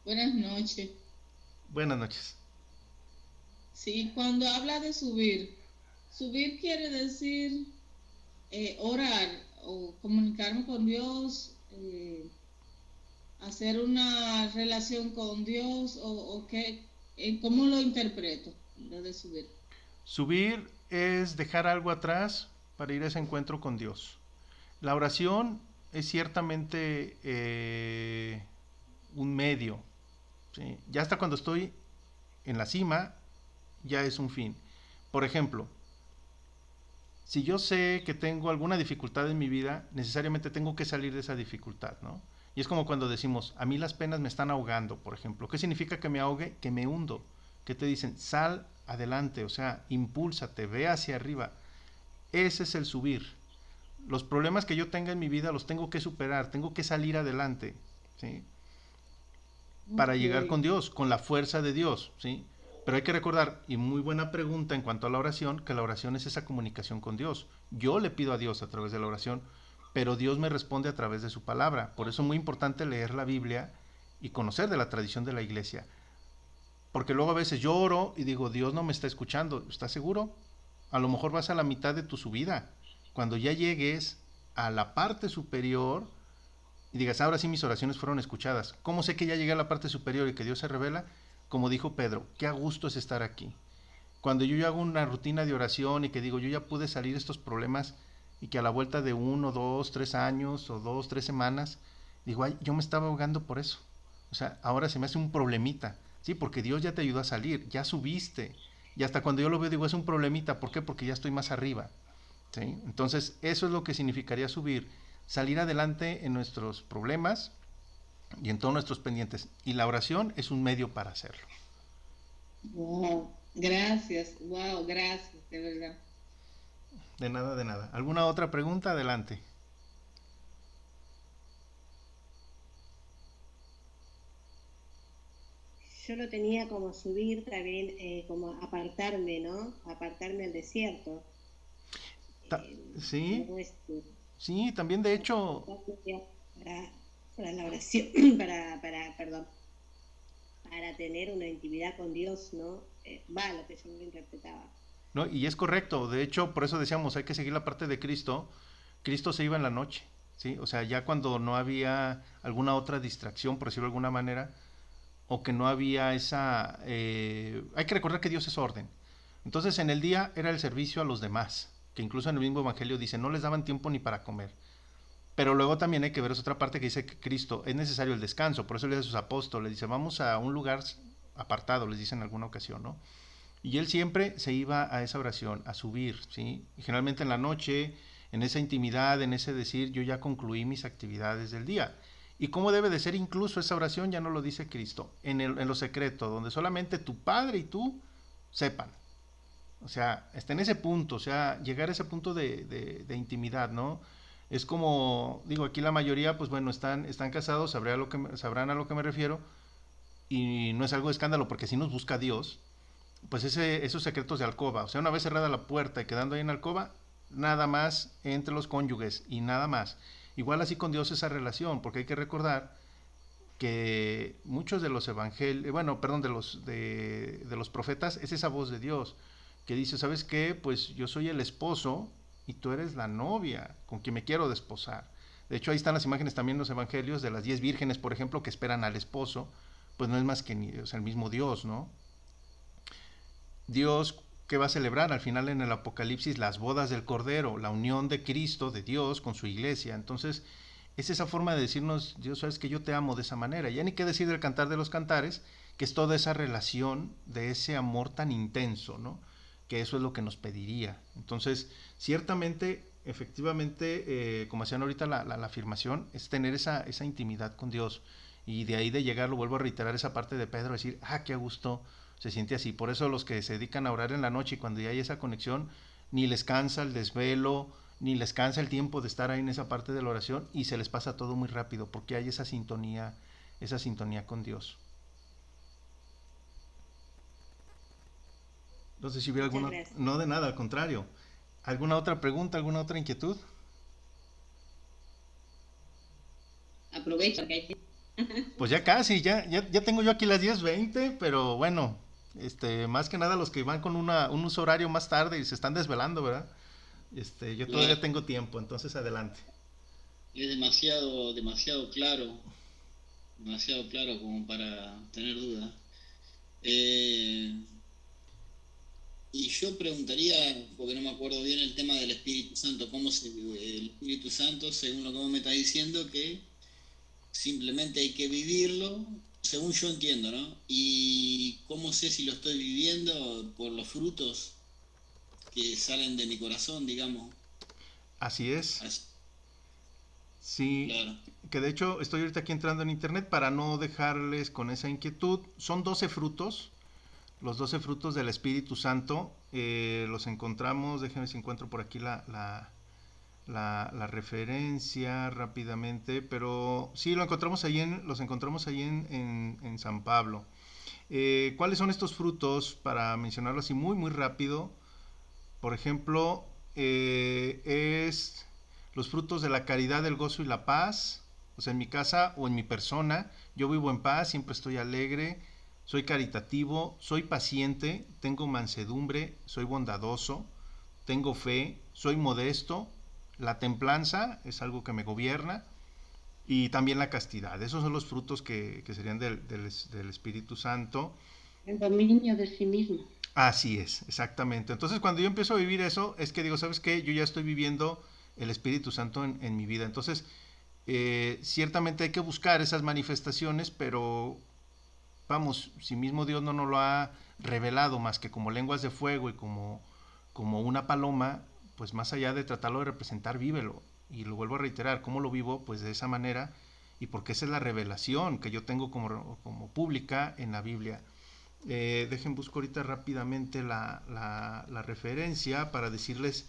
buenas noches. Buenas noches. Sí, cuando habla de subir, subir quiere decir eh, orar o comunicarme con Dios, eh, hacer una relación con Dios o, qué, eh, cómo lo interpreto. Subir es dejar algo atrás para ir a ese encuentro con Dios. La oración es ciertamente eh, un medio. Ya hasta cuando estoy en la cima, ya es un fin. Por ejemplo, si yo sé que tengo alguna dificultad en mi vida, necesariamente tengo que salir de esa dificultad, ¿no? Y es como cuando decimos, a mí las penas me están ahogando, por ejemplo. ¿Qué significa que me ahogue? Que me hundo. ¿Qué te dicen? Sal adelante, o sea, impúlsate, ve hacia arriba. Ese es el subir. Los problemas que yo tenga en mi vida los tengo que superar, tengo que salir adelante, ¿sí? Para llegar con Dios, con la fuerza de Dios, ¿sí? Pero hay que recordar, y muy buena pregunta en cuanto a la oración, que la oración es esa comunicación con Dios. Yo le pido a Dios a través de la oración, pero Dios me responde a través de su palabra. Por eso es muy importante leer la Biblia y conocer de la tradición de la iglesia. Porque luego a veces yo oro y digo, Dios no me está escuchando. ¿Estás seguro? A lo mejor vas a la mitad de tu subida. Cuando ya llegues a la parte superior y digas, ahora sí mis oraciones fueron escuchadas. ¿Cómo sé que ya llegué a la parte superior y que Dios se revela? Como dijo Pedro, qué a gusto es estar aquí. Cuando yo hago una rutina de oración y que digo, yo ya pude salir de estos problemas y que a la vuelta de uno, dos, tres años o dos, tres semanas, digo, ay, yo me estaba ahogando por eso. O sea, ahora se me hace un problemita, ¿sí? Porque Dios ya te ayudó a salir, ya subiste. Y hasta cuando yo lo veo, digo, es un problemita, ¿por qué? Porque ya estoy más arriba. ¿sí? Entonces, eso es lo que significaría subir, salir adelante en nuestros problemas, y en todos nuestros pendientes. Y la oración es un medio para hacerlo. Wow, gracias, wow, gracias, de verdad. De nada, de nada. ¿Alguna otra pregunta? Adelante. Yo lo tenía como subir también, eh, como apartarme, ¿no? Apartarme al desierto. Eh, sí. Sí, también de hecho para la oración, para, para, perdón, para tener una intimidad con Dios, ¿no? Eh, va, lo que yo lo interpretaba. No, y es correcto, de hecho, por eso decíamos, hay que seguir la parte de Cristo. Cristo se iba en la noche, ¿sí? O sea, ya cuando no había alguna otra distracción, por decirlo de alguna manera, o que no había esa... Eh, hay que recordar que Dios es orden. Entonces en el día era el servicio a los demás, que incluso en el mismo Evangelio dice, no les daban tiempo ni para comer. Pero luego también hay que ver esa otra parte que dice que Cristo es necesario el descanso, por eso le dice a sus apóstoles, dice, vamos a un lugar apartado, les dice en alguna ocasión, ¿no? Y él siempre se iba a esa oración, a subir, ¿sí? Y generalmente en la noche, en esa intimidad, en ese decir, yo ya concluí mis actividades del día. ¿Y cómo debe de ser incluso esa oración? Ya no lo dice Cristo, en, en lo secreto, donde solamente tu Padre y tú sepan. O sea, está en ese punto, o sea, llegar a ese punto de, de, intimidad, ¿no? Es como, digo, aquí la mayoría, pues bueno, están, están casados, sabrán a, lo que, sabrán a lo que me refiero, y no es algo de escándalo, porque si nos busca Dios, pues ese, esos secretos de alcoba, o sea, una vez cerrada la puerta y quedando ahí en alcoba, nada más entre los cónyuges y nada más. Igual así con Dios esa relación, porque hay que recordar que muchos de los evangelios, bueno, perdón, de los, de, de, los profetas, es esa voz de Dios que dice, ¿sabes qué? Pues yo soy el esposo y tú eres la novia con quien me quiero desposar. De hecho, ahí están las imágenes también en los evangelios de las diez vírgenes, por ejemplo, que esperan al esposo, pues no es más que el mismo Dios, ¿no? Dios que va a celebrar al final en el Apocalipsis las bodas del Cordero, la unión de Cristo, de Dios con su iglesia. Entonces, es esa forma de decirnos, Dios, sabes que yo te amo de esa manera. Ya ni qué decir del cantar de los cantares, que es toda esa relación de ese amor tan intenso, ¿no? Que eso es lo que nos pediría. Entonces, ciertamente, efectivamente, eh, como hacían ahorita la, la, afirmación, es tener esa, esa intimidad con Dios. Y de ahí de llegar, lo vuelvo a reiterar esa parte de Pedro, decir, ah, qué gusto se siente así. Por eso los que se dedican a orar en la noche y cuando ya hay esa conexión, ni les cansa el desvelo, ni les cansa el tiempo de estar ahí en esa parte de la oración y se les pasa todo muy rápido porque hay esa sintonía, esa sintonía con Dios. No sé si hubiera alguna... No de nada, al contrario. ¿Alguna otra pregunta, alguna otra inquietud? Aprovecho que hay... Pues ya casi, ya, ya, ya tengo yo aquí las 10.20, pero bueno, este, más que nada los que van con una, un uso horario más tarde y se están desvelando, ¿verdad? Este, yo todavía tengo tiempo, entonces adelante. Es demasiado, demasiado claro, demasiado claro como para tener dudas. Eh, y yo preguntaría, porque no me acuerdo bien el tema del Espíritu Santo, cómo se, el Espíritu Santo, según lo que vos me estás diciendo, que simplemente hay que vivirlo según yo entiendo, ¿no? ¿Y cómo sé si lo estoy viviendo? Por los frutos que salen de mi corazón, digamos. Así es. Sí, que de hecho estoy ahorita aquí entrando en internet para no dejarles con esa inquietud. Son 12 frutos, los 12 frutos del Espíritu Santo. Eh, los encontramos, déjenme si encuentro por aquí la, referencia rápidamente, pero sí lo encontramos ahí los encontramos ahí en, San Pablo. Eh, ¿Cuáles son estos frutos? Para mencionarlo así muy, muy rápido. Por ejemplo, eh, es los frutos de la caridad, del gozo y la paz. O sea, en mi casa o en mi persona, yo vivo en paz, siempre estoy alegre, soy caritativo, soy paciente, tengo mansedumbre, soy bondadoso, tengo fe, soy modesto, la templanza es algo que me gobierna y también la castidad. Esos son los frutos que, serían del, del, Espíritu Santo. El dominio de sí mismo. Así es, exactamente. Entonces cuando yo empiezo a vivir eso, es que digo, ¿sabes qué? Yo ya estoy viviendo el Espíritu Santo en, mi vida. Entonces, eh, ciertamente hay que buscar esas manifestaciones, pero vamos, si mismo Dios no nos lo ha revelado más que como lenguas de fuego y como, como una paloma, pues más allá de tratarlo de representar, vívelo. Y lo vuelvo a reiterar, ¿cómo lo vivo? Pues de esa manera y porque esa es la revelación que yo tengo como, como pública en la Biblia. Eh, dejen busco ahorita rápidamente la, la, referencia para decirles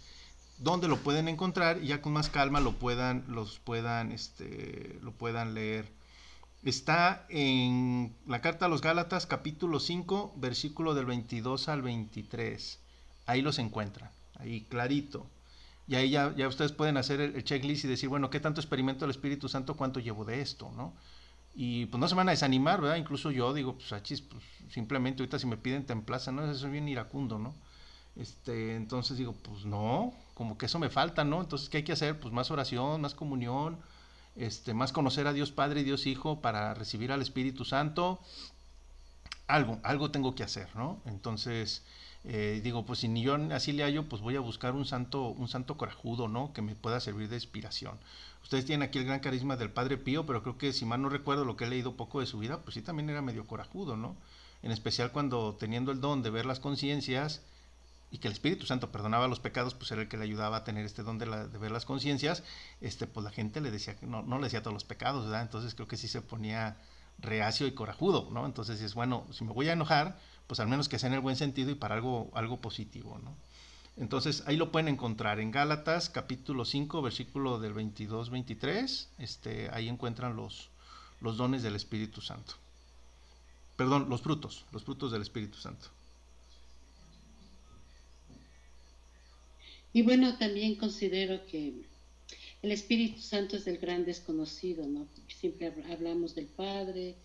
dónde lo pueden encontrar y ya con más calma lo puedan, los puedan, este, lo puedan leer. Está en la carta a los Gálatas capítulo 5 versículo del 22 al 23. Ahí los encuentran ahí clarito. Y ahí ya, ustedes pueden hacer el, checklist y decir, bueno, ¿qué tanto experimento el Espíritu Santo? ¿Cuánto llevo de esto? ¿no? Y pues no se van a desanimar, ¿verdad? Incluso yo digo, pues, achis, pues simplemente ahorita si me piden templaza, ¿no? Eso es bien iracundo, ¿no? Este, entonces digo, pues no, como que eso me falta, ¿no? Entonces, ¿qué hay que hacer? Pues más oración, más comunión, este, más conocer a Dios Padre y Dios Hijo para recibir al Espíritu Santo algo, algo tengo que hacer, ¿no? Entonces, eh, digo, pues si ni yo así le hallo, pues voy a buscar un santo, un santo corajudo, ¿no? Que me pueda servir de inspiración. Ustedes tienen aquí el gran carisma del Padre Pío, pero creo que si mal no recuerdo lo que he leído poco de su vida, pues sí también era medio corajudo, ¿no? En especial cuando teniendo el don de ver las conciencias y que el Espíritu Santo perdonaba los pecados, pues era el que le ayudaba a tener este don de, ver las conciencias, este, pues la gente le decía no, no le decía todos los pecados, ¿verdad? Entonces creo que sí se ponía reacio y corajudo, ¿no? Entonces es bueno, si me voy a enojar, pues al menos que sea en el buen sentido y para algo, algo positivo, ¿no? Entonces ahí lo pueden encontrar en Gálatas capítulo 5 versículo del 22-23, este, ahí encuentran los, los dones del Espíritu Santo. Perdón, los frutos, los frutos del Espíritu Santo. Y bueno, también considero que el Espíritu Santo es el gran desconocido, ¿no? Siempre hablamos del Padre,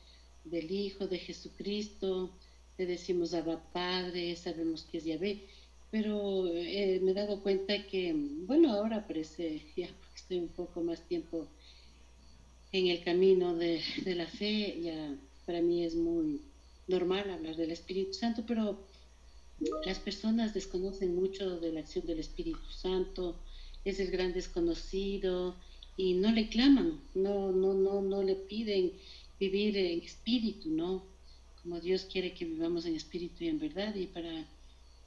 del Hijo, de Jesucristo, le decimos Abba Padre, sabemos que es Yahvé, pero eh, me he dado cuenta que, bueno, ahora parece, ya estoy un poco más tiempo en el camino de, de la fe, ya para mí es muy normal hablar del Espíritu Santo, pero las personas desconocen mucho de la acción del Espíritu Santo, es el gran desconocido y no le claman, no, no, no, no le piden vivir en espíritu, ¿no? Como Dios quiere que vivamos en espíritu y en verdad y para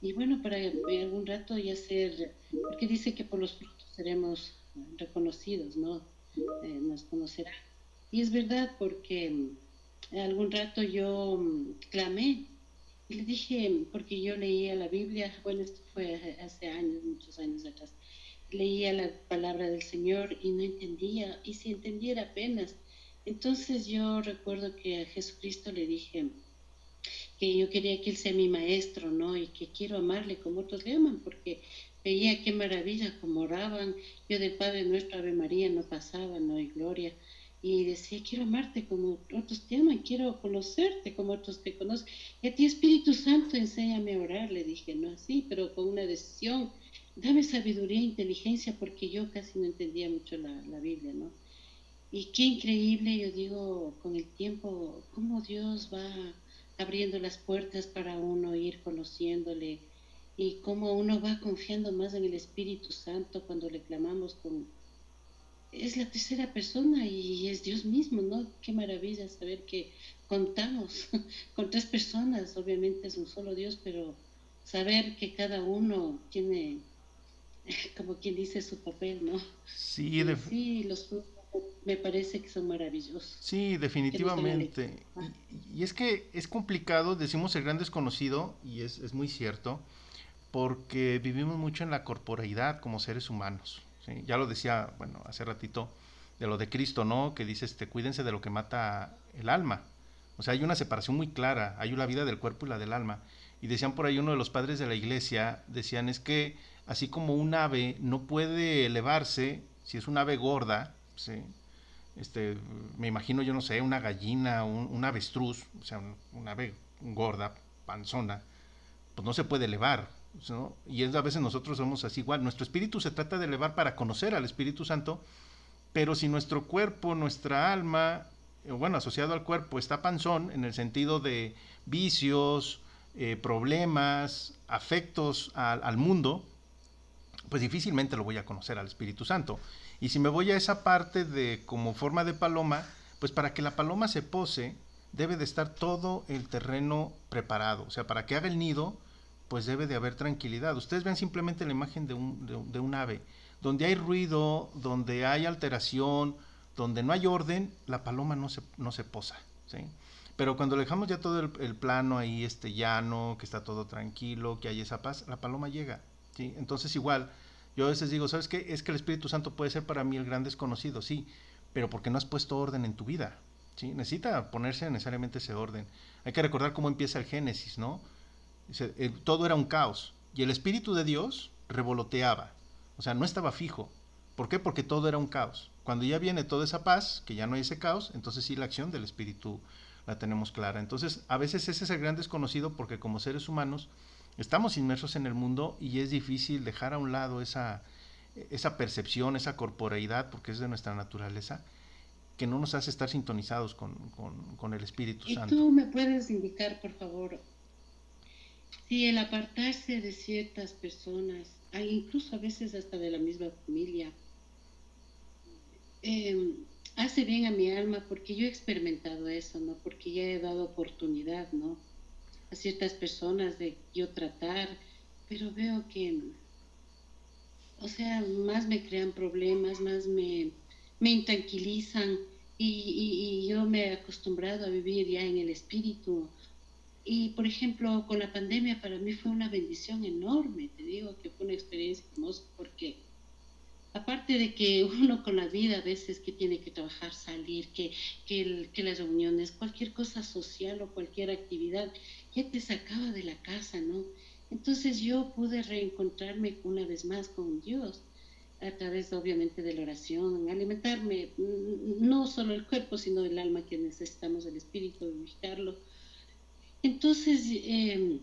y bueno, para algún rato ya ser, porque dice que por los frutos seremos reconocidos, ¿no? Eh, nos conocerá. Y es verdad porque algún rato yo clamé y le dije, porque yo leía la Biblia, bueno, esto fue hace años, muchos años atrás, leía la palabra del Señor y no entendía, y si entendiera apenas. Entonces yo recuerdo que a Jesucristo le dije que yo quería que Él sea mi maestro, ¿no? Y que quiero amarle como otros le aman, porque veía qué maravilla como oraban. Yo del Padre Nuestro Ave María no pasaba, ¿no? Y gloria y decía, quiero amarte como otros te aman, quiero conocerte como otros te conocen. Y a ti, Espíritu Santo, enséñame a orar, le dije, no así, pero con una decisión, dame sabiduría e inteligencia, porque yo casi no entendía mucho la, la Biblia, ¿no? Y qué increíble, yo digo, con el tiempo, cómo Dios va abriendo las puertas para uno ir conociéndole y cómo uno va confiando más en el Espíritu Santo cuando le clamamos con es la tercera persona y es Dios mismo, ¿no? Qué maravilla saber que contamos con tres personas, obviamente es un solo Dios, pero saber que cada uno tiene, como quien dice, su papel, ¿no? Sí, sí los me parece que son maravillosos. Sí, definitivamente. Y, y, es que es complicado, decimos el gran desconocido, y es, es muy cierto, porque vivimos mucho en la corporeidad como seres humanos. Ya lo decía, bueno, hace ratito, de lo de Cristo, ¿no? Que dice, este, cuídense de lo que mata el alma. O sea, hay una separación muy clara, hay una vida del cuerpo y la del alma. Y decían por ahí uno de los padres de la iglesia, decían es que así como un ave no puede elevarse, si es un ave gorda, ¿sí? este, me imagino yo no sé, una gallina, un, un avestruz, o sea, un, un ave gorda, panzona, pues no se puede elevar, y es, a veces nosotros somos así igual. Nuestro espíritu se trata de elevar para conocer al Espíritu Santo, pero si nuestro cuerpo, nuestra alma, eh, bueno, asociado al cuerpo, está panzón en el sentido de vicios, eh, problemas, afectos al, al mundo, pues difícilmente lo voy a conocer al Espíritu Santo. Y si me voy a esa parte de como forma de paloma, pues para que la paloma se pose, debe de estar todo el terreno preparado. O sea, para que haga el nido, pues debe de haber tranquilidad. Ustedes ven simplemente la imagen de un, de, un ave. Donde hay ruido, donde hay alteración, donde no hay orden, la paloma no se, no se posa. ¿sí? Pero cuando dejamos ya todo el, plano ahí este llano, que está todo tranquilo, que hay esa paz, la paloma llega. ¿sí? Entonces igual, yo a veces digo, ¿sabes qué? Es que el Espíritu Santo puede ser para mí el gran desconocido, sí, pero porque no has puesto orden en tu vida. ¿sí? Necesita ponerse necesariamente ese orden. Hay que recordar cómo empieza el Génesis, ¿no? Todo era un caos. Y el Espíritu de Dios revoloteaba. O sea, no estaba fijo. ¿Por qué? Porque todo era un caos. Cuando ya viene toda esa paz, que ya no hay ese caos, entonces sí la acción del Espíritu la tenemos clara. Entonces, a veces ese es el gran desconocido porque como seres humanos estamos inmersos en el mundo y es difícil dejar a un lado esa, esa percepción, esa corporeidad, porque es de nuestra naturaleza, que no nos hace estar sintonizados con, con, el Espíritu ¿Y Santo. tú me puedes indicar, por favor, si el apartarse de ciertas personas, incluso a veces hasta de la misma familia, em, hace bien a mi alma porque yo he experimentado eso, ¿no? Porque ya he dado oportunidad, ¿no? A ciertas personas de yo tratar, pero veo que, o sea, más me crean problemas, más me, me intranquilizan y, y, yo me he acostumbrado a vivir ya en el espíritu. Y por ejemplo, con la pandemia para mí fue una bendición enorme, te digo que fue una experiencia hermosa porque aparte de que uno con la vida a veces que tiene que trabajar, salir, que, que, que, las reuniones, cualquier cosa social o cualquier actividad, ya te sacaba de la casa, ¿no? Entonces yo pude reencontrarme una vez más con Dios a través obviamente de la oración, alimentarme mm, no solo el cuerpo, sino el alma que necesitamos, el espíritu, vigilarlo. Entonces, em,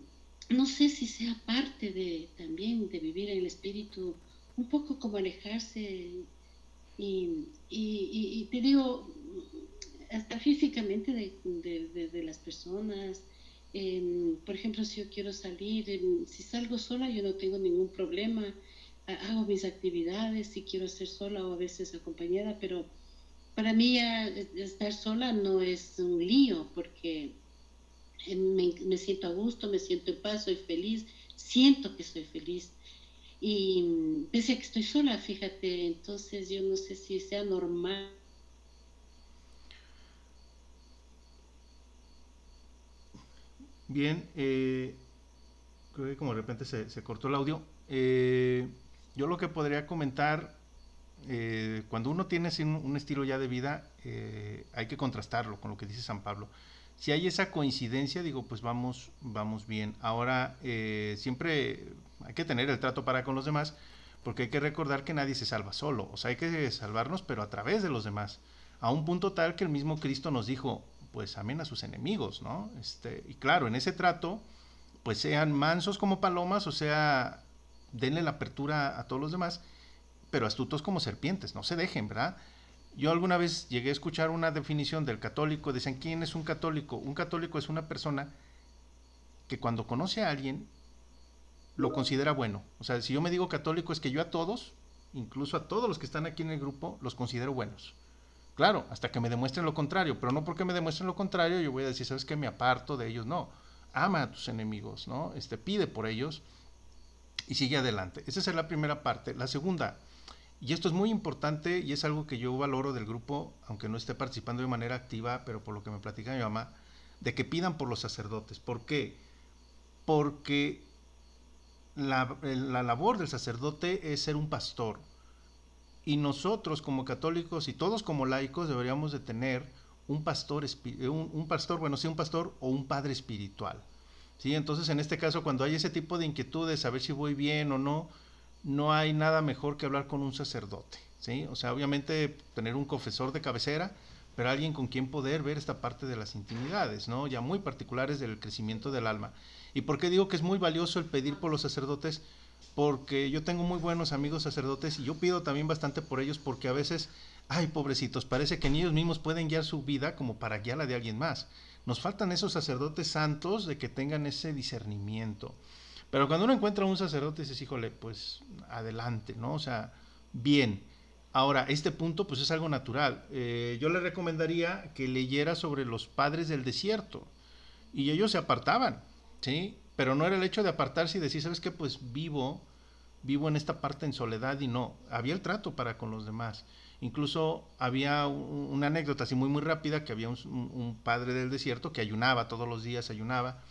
no sé si sea parte de también de vivir en el espíritu, un poco como alejarse y, te digo, hasta físicamente de, de, las personas. Em, por ejemplo, si yo quiero salir, em, si salgo sola, yo no tengo ningún problema hago mis actividades, si quiero ser sola o a veces acompañada, pero para mí estar sola no es un lío porque me, siento a gusto, me siento en paz, soy feliz, siento que soy feliz. Y pese a que estoy sola, fíjate, entonces yo no sé si sea normal. Bien, eh, creo que como de repente se, se cortó el audio. Eh, yo lo que podría comentar, eh, cuando uno tiene un, estilo ya de vida, eh, hay que contrastarlo con lo que dice San Pablo. Si hay esa coincidencia, digo, pues vamos, vamos bien. Ahora, eh, siempre hay que tener el trato para con los demás, porque hay que recordar que nadie se salva solo. O sea, hay que salvarnos, pero a través de los demás. A un punto tal que el mismo Cristo nos dijo, pues amen a sus enemigos, ¿no? Este, y claro, en ese trato, pues sean mansos como palomas, o sea, denle la apertura a todos los demás, pero astutos como serpientes, no se dejen, ¿verdad? Yo alguna vez llegué a escuchar una definición del católico, dicen, ¿quién es un católico? Un católico es una persona que cuando conoce a alguien lo considera bueno. O sea, si yo me digo católico es que yo a todos, incluso a todos los que están aquí en el grupo, los considero buenos. Claro, hasta que me demuestren lo contrario, pero no porque me demuestren lo contrario yo voy a decir, ¿sabes qué? Me aparto de ellos. No, ama a tus enemigos, ¿no? Este, pide por ellos y sigue adelante. Esa es la primera parte. La segunda, y esto es muy importante y es algo que yo valoro del grupo, aunque no esté participando de manera activa, pero por lo que me platica mi mamá, de que pidan por los sacerdotes. ¿Por qué? Porque la, la labor del sacerdote es ser un pastor. Y nosotros como católicos y todos como laicos deberíamos de tener un pastor, un, un pastor, bueno, sí, un pastor o un padre espiritual. ¿sí? Entonces, en este caso, cuando hay ese tipo de inquietudes, saber si voy bien o no, no hay nada mejor que hablar con un sacerdote, ¿sí? O sea, obviamente tener un confesor de cabecera, pero alguien con quien poder ver esta parte de las intimidades, ¿no? Ya muy particulares del crecimiento del alma. ¿Y por qué digo que es muy valioso el pedir por los sacerdotes? Porque yo tengo muy buenos amigos sacerdotes y yo pido también bastante por ellos porque a veces, ay, pobrecitos, parece que ni ellos mismos pueden guiar su vida como para guiarla de alguien más. Nos faltan esos sacerdotes santos de que tengan ese discernimiento. Pero cuando uno encuentra un sacerdote, dices, híjole, pues adelante, ¿no? O sea, bien. Ahora, este punto pues es algo natural. Eh, yo le recomendaría que leyera sobre los padres del desierto. Y ellos se apartaban, ¿sí? Pero no era el hecho de apartarse y decir, ¿sabes qué? Pues vivo, vivo en esta parte en soledad y no. Había el trato para con los demás. Incluso había una anécdota así muy muy rápida que había un, padre del desierto que ayunaba todos los días, ayunaba,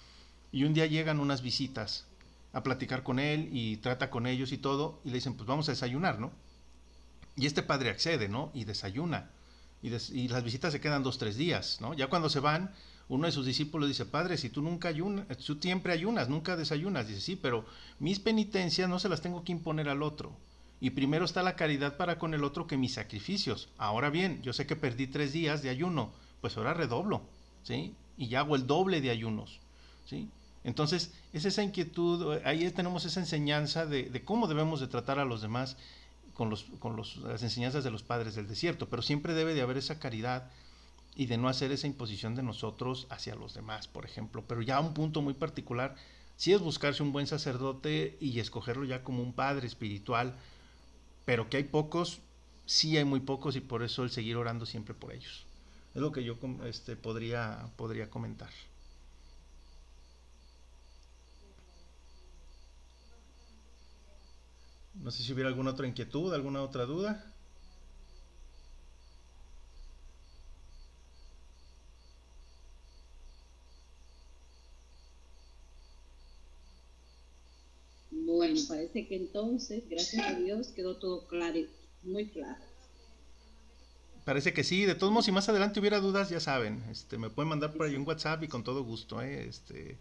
y un día llegan unas visitas a platicar con él y trata con ellos y todo, y le dicen, pues vamos a desayunar, ¿no? Y este padre accede, ¿no? Y desayuna. Y, las visitas se quedan dos, tres días, ¿no? Ya cuando se van, uno de sus discípulos dice, padre, si tú nunca ayunas, tú siempre ayunas, nunca desayunas. Dice, sí, pero mis penitencias no se las tengo que imponer al otro y primero está la caridad para con el otro que mis sacrificios. Ahora bien, yo sé que perdí tres días de ayuno, pues ahora redoblo, ¿sí? Y ya hago el doble de ayunos, ¿sí? Entonces, es esa inquietud, ahí tenemos esa enseñanza de, cómo debemos de tratar a los demás, con, los, con los, las enseñanzas de los padres del desierto, pero siempre debe de haber esa caridad y de no hacer esa imposición de nosotros hacia los demás, por ejemplo. Pero ya un punto muy particular, sí es buscarse un buen sacerdote y escogerlo ya como un padre espiritual, pero que hay pocos, sí hay muy pocos y por eso el seguir orando siempre por ellos. Es lo que yo este, podría, podría comentar. No sé si hubiera alguna otra inquietud, alguna otra duda. Bueno, parece que entonces, gracias a Dios, quedó todo claro, muy claro. Parece que sí, de todos modos, si más adelante hubiera dudas, ya saben, este, me pueden mandar por ahí un WhatsApp y con todo gusto, ¿eh? este,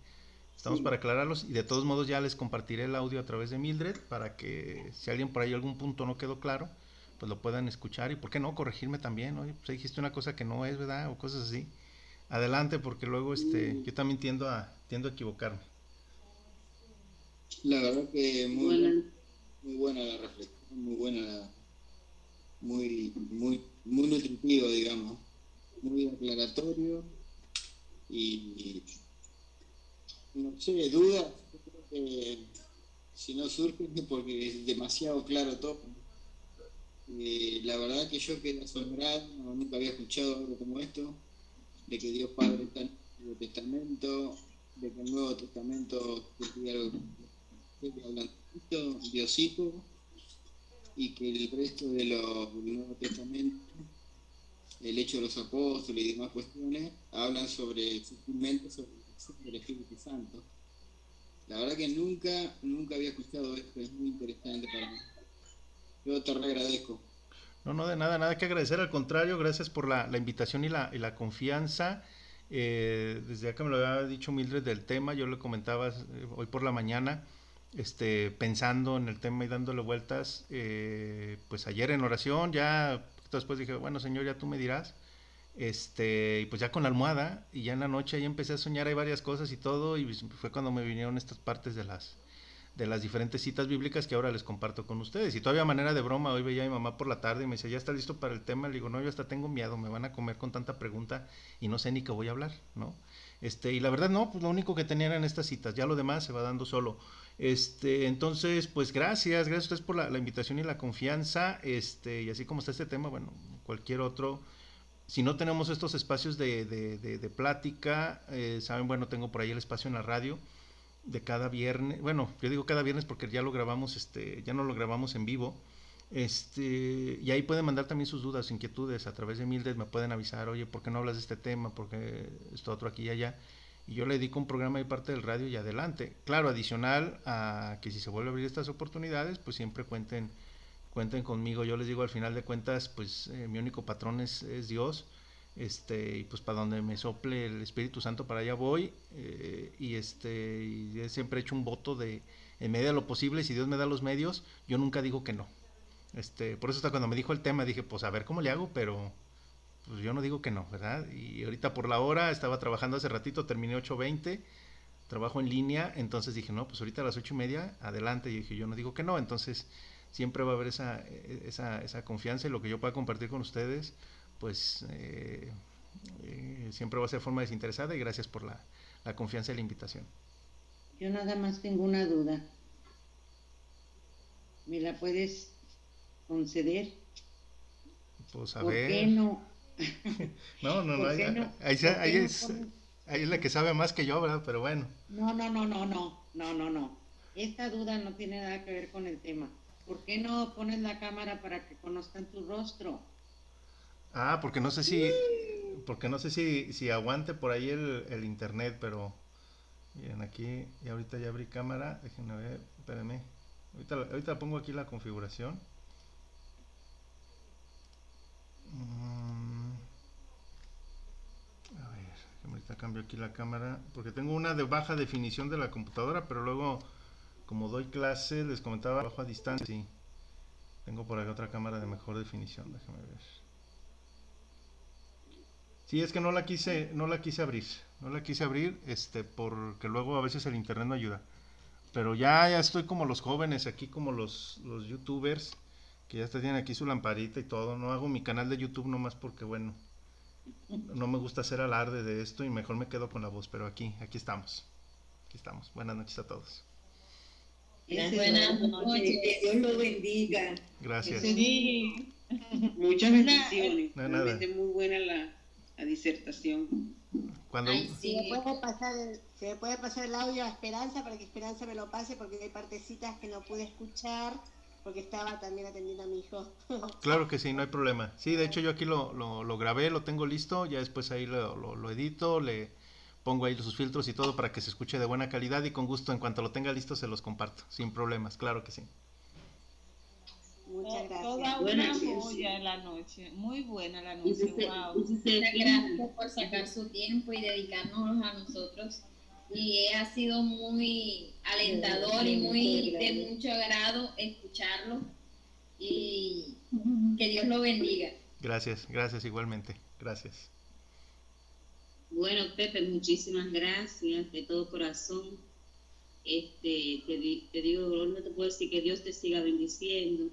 estamos para aclararlos y de todos modos ya les compartiré el audio a través de Mildred para que si alguien por ahí algún punto no quedó claro, pues lo puedan escuchar y por qué no corregirme también, oye, pues dijiste una cosa que no es, ¿verdad? O cosas así. Adelante, porque luego este, yo también tiendo a, tiendo a equivocarme. La verdad que muy buena, muy buena la reflexión, muy buena, muy, muy, muy nutritivo, digamos, muy aclaratorio y, no sé, dudas, creo que si no surge es porque es demasiado claro todo. Eh, la verdad que yo quedé asombrado, nunca había escuchado algo como esto, de que Dios Padre está en el Nuevo Testamento, de que el Nuevo Testamento es algo Diosito, y que el resto de los Nuevo Testamento, el hecho de los apóstoles y demás cuestiones, hablan sobre sutilmente sobre el Espíritu Santo. La verdad que nunca, nunca había escuchado esto, es muy interesante para mí. Yo te agradezco. No, no, de nada, nada que agradecer, al contrario, gracias por la, la invitación y la, y la confianza. Eh, desde acá me lo había dicho Mildred del tema, yo le comentaba eh, hoy por la mañana, este, pensando en el tema y dándole vueltas, eh, pues ayer en oración, ya después dije, bueno Señor, ya tú me dirás, este, y pues ya con la almohada, y ya en la noche ahí empecé a soñar, hay varias cosas y todo, y fue cuando me vinieron estas partes de las, de las diferentes citas bíblicas que ahora les comparto con ustedes. Y todavía manera de broma, hoy veía a mi mamá por la tarde y me decía, ¿ya está listo para el tema? Le digo, no, yo hasta tengo miedo, me van a comer con tanta pregunta y no sé ni qué voy a hablar, ¿no? Este, y la verdad no, pues lo único que tenían eran estas citas, ya lo demás se va dando solo. Este, entonces, pues gracias, gracias a ustedes por la, invitación y la confianza. Este, y así como está este tema, bueno, cualquier otro. Si no tenemos estos espacios de, de, plática, eh, saben, bueno, tengo por ahí el espacio en la radio de cada viernes. Bueno, yo digo cada viernes porque ya lo grabamos, este, ya no lo grabamos en vivo. Este, y ahí pueden mandar también sus dudas, inquietudes a través de Mildred, me pueden avisar, oye, ¿por qué no hablas de este tema? ¿Por qué esto otro aquí y allá? Y yo le dedico un programa de parte del radio y adelante. Claro, adicional a que si se vuelve a abrir estas oportunidades, pues siempre cuenten, cuenten conmigo. Yo les digo al final de cuentas, pues eh, mi único patrón es, Dios. Este, y pues para donde me sople el Espíritu Santo para allá voy eh, y este y siempre he hecho un voto de en medida de lo posible si Dios me da los medios yo nunca digo que no este por eso hasta cuando me dijo el tema dije pues a ver cómo le hago pero pues yo no digo que no, ¿verdad? Y ahorita por la hora, estaba trabajando hace ratito, terminé 8.20, trabajo en línea, entonces dije, no, pues ahorita a las ocho y media, adelante, y dije, yo no digo que no, entonces siempre va a haber esa, esa, esa confianza y lo que yo pueda compartir con ustedes, pues eh, eh, siempre va a ser forma desinteresada y gracias por la, la confianza y la invitación. Yo nada más tengo una duda. ¿Me la puedes conceder? Pues a ¿Por qué no no, no, no, ahí, ahí, es, ahí es la que sabe más que yo, ¿verdad? Pero bueno. No, no, no, no, no, no, no, no. Esta duda no tiene nada que ver con el tema. ¿Por qué no pones la cámara para que conozcan tu rostro? Ah, porque no sé si, porque no sé si, si aguante por ahí el, el internet, pero bien, aquí, y ahorita ya abrí cámara, déjenme ver, espérenme. Ahorita, ahorita pongo aquí la configuración. Mm. A ver, cambio aquí la cámara, porque tengo una de baja definición de la computadora, pero luego, como doy clase, les comentaba bajo a distancia, sí. Tengo por acá otra cámara de mejor definición, déjame ver. Sí, es que no la quise, no la quise abrir, no la quise abrir, este, porque luego a veces el internet no ayuda. Pero ya, ya estoy como los jóvenes aquí, como los, los youtubers, Que ya está tiene aquí su lamparita y todo. No hago mi canal de YouTube nomás porque, bueno, no me gusta hacer alarde de esto y mejor me quedo con la voz. Pero aquí, aquí estamos. Aquí estamos. Buenas noches a todos. Buenas noches. Que Dios lo bendiga. Gracias. Sí. Muchas bendiciones. No, nada. Realmente muy buena la, la disertación. Cuando, Ay, Se me puede pasar el, se me puede pasar el audio a Esperanza para que Esperanza me lo pase porque hay partecitas que no pude escuchar porque estaba también atendiendo a mi hijo. Claro que sí, no hay problema. Sí, de hecho yo aquí lo, lo, lo grabé, lo tengo listo, ya después ahí lo, lo, lo edito, le pongo ahí sus filtros y todo para que se escuche de buena calidad y con gusto en cuanto lo tenga listo se los comparto, sin problemas, claro que sí. Muchas gracias. Toda una joya en la noche. Muy buena la noche. Wow. Muchas gracias por sacar su tiempo y dedicarnos a nosotros. Y ha sido muy alentador y muy de mucho agrado escucharlo. Y que Dios lo bendiga. Gracias, gracias igualmente, gracias. Bueno, Pepe, muchísimas gracias de todo corazón. Este, te, te digo, no te puedo decir que Dios te siga bendiciendo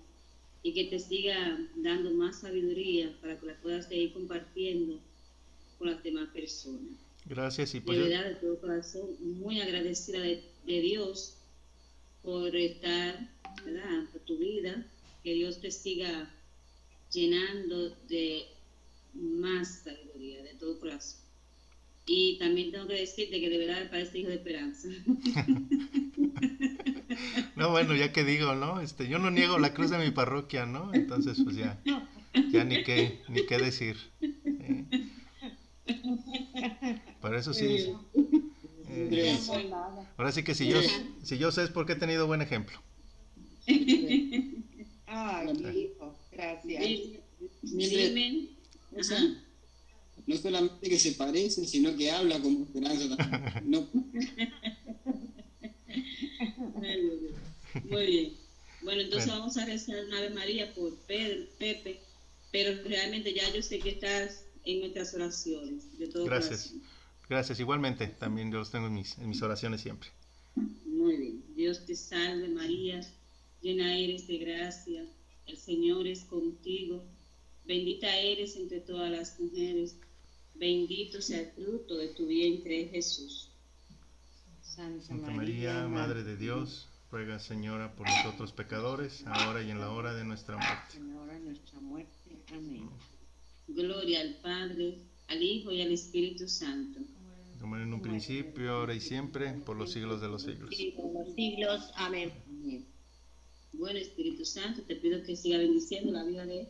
y que te siga dando más sabiduría para que la puedas seguir compartiendo con las demás personas. Gracias y De pues yo- verdad, de todo corazón, muy agradecida de, de Dios por estar, ¿verdad? Por tu vida, que Dios te siga llenando de más sabiduría, de todo corazón. Y también tengo que decirte que de verdad parece hijo de esperanza. no bueno, ya que digo, ¿no? Este, yo no niego la cruz de mi parroquia, ¿no? Entonces pues ya, ya ni qué, ni qué decir. ¿eh? Pero eso sí, eh, ahora sí que si yo, si yo sé es porque he tenido buen ejemplo. Ay, hijo, gracias. Dime. o sea, no solamente que se parece, sino que habla como Esperanza también. No, Muy bien. Bueno, entonces Bueno. vamos a rezar una Ave María por Pedro, Pepe, pero realmente ya yo sé que estás en nuestras oraciones, de todo Gracias. corazón. Gracias, igualmente, también yo los tengo en mis, en mis oraciones siempre. Muy bien. Dios te salve María, llena eres de gracia, el Señor es contigo, bendita eres entre todas las mujeres, bendito sea el fruto de tu vientre Jesús. Santa, Santa María, Madre de Dios, ruega Señora por nosotros pecadores, ahora y en la hora de nuestra muerte. Señora, nuestra muerte. Amén. Gloria al Padre, al Hijo y al Espíritu Santo. Como en un principio, ahora y siempre, por los siglos de los siglos. Por los siglos. Amén. Bueno, Espíritu Santo, te pido que siga bendiciendo la vida de...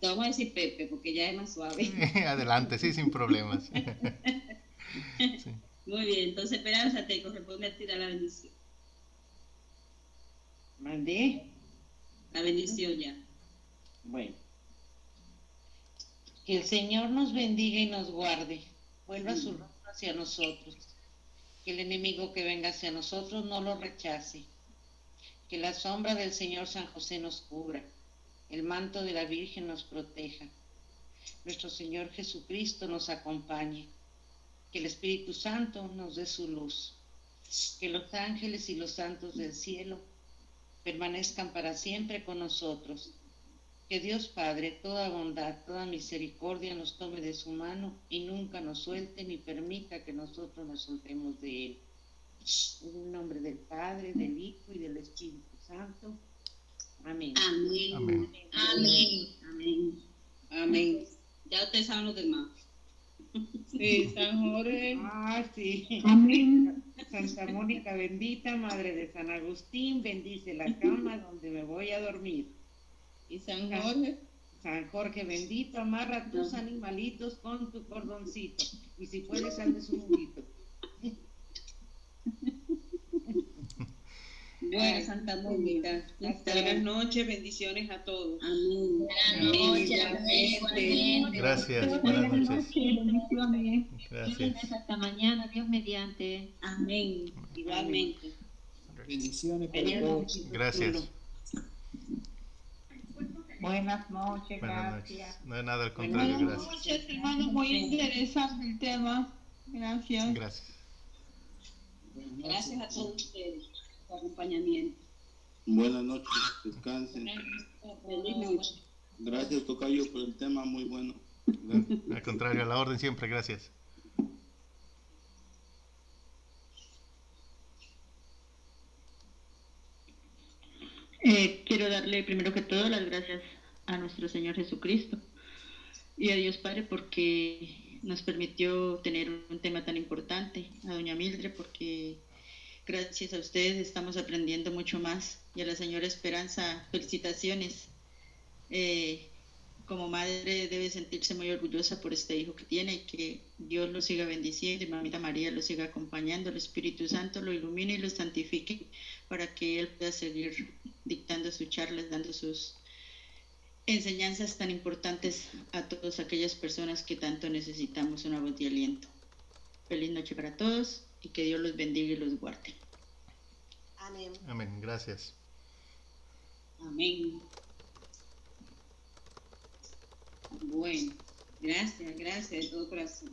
Te vamos a decir Pepe, porque ya es más suave. Adelante, sí, sin problemas. Sí. Muy bien, entonces Esperanza te corresponde a ti dar la bendición. ¿Mandé? La bendición ya. Bueno. Que el Señor nos bendiga y nos guarde. Vuelva su rostro hacia nosotros. Que el enemigo que venga hacia nosotros no lo rechace. Que la sombra del Señor San José nos cubra. El manto de la Virgen nos proteja. Nuestro Señor Jesucristo nos acompañe. Que el Espíritu Santo nos dé su luz. Que los ángeles y los santos del cielo permanezcan para siempre con nosotros. Que Dios Padre, toda bondad, toda misericordia nos tome de su mano y nunca nos suelte ni permita que nosotros nos soltemos de Él. En el nombre del Padre, del Hijo y del Espíritu Santo. Amén. Amén. Amén. Amén. Amén. amén. Ya ustedes saben los demás. Sí, San Jorge. Ah, sí. Santa Mónica bendita, Madre de San Agustín, bendice la cama donde me voy a dormir. Y San Jorge. San Jorge bendito, amarra tus animalitos con tu cordoncito. Y si puedes, hazles un juguito. Bueno, Santa Mónica. Buenas noches, bendiciones a todos. Amén. Buenas noches. Amén. Igualmente. Gracias, buenas noches. bendiciones. Gracias. Hasta mañana, Dios mediante. Amén. Igualmente. bendiciones para todos. Gracias. Buenas noches, Buenas gracias. noches. No hay nada al contrario, Buenas gracias. noches, hermano. Muy interesante el tema. Gracias. Gracias. Gracias a todos ustedes por su acompañamiento. Buenas noches, descansen. Feliz noche. Gracias, Tocayo, por el tema, muy bueno. Gracias. Al contrario, a la orden siempre, gracias. Eh, quiero darle primero que todo las gracias a nuestro Señor Jesucristo y a Dios Padre porque nos permitió tener un tema tan importante, a Doña Mildred porque gracias a ustedes estamos aprendiendo mucho más y a la señora Esperanza, felicitaciones. Eh, como madre debe sentirse muy orgullosa por este hijo que tiene y que Dios lo siga bendiciendo y mamita María lo siga acompañando, el Espíritu Santo lo ilumine y lo santifique para que él pueda seguir dictando sus charlas, dando sus enseñanzas tan importantes a todas aquellas personas que tanto necesitamos una voz de aliento. Feliz noche para todos y que Dios los bendiga y los guarde. Amén. Amén, gracias. Amén. Bueno, gracias, gracias de todo corazón.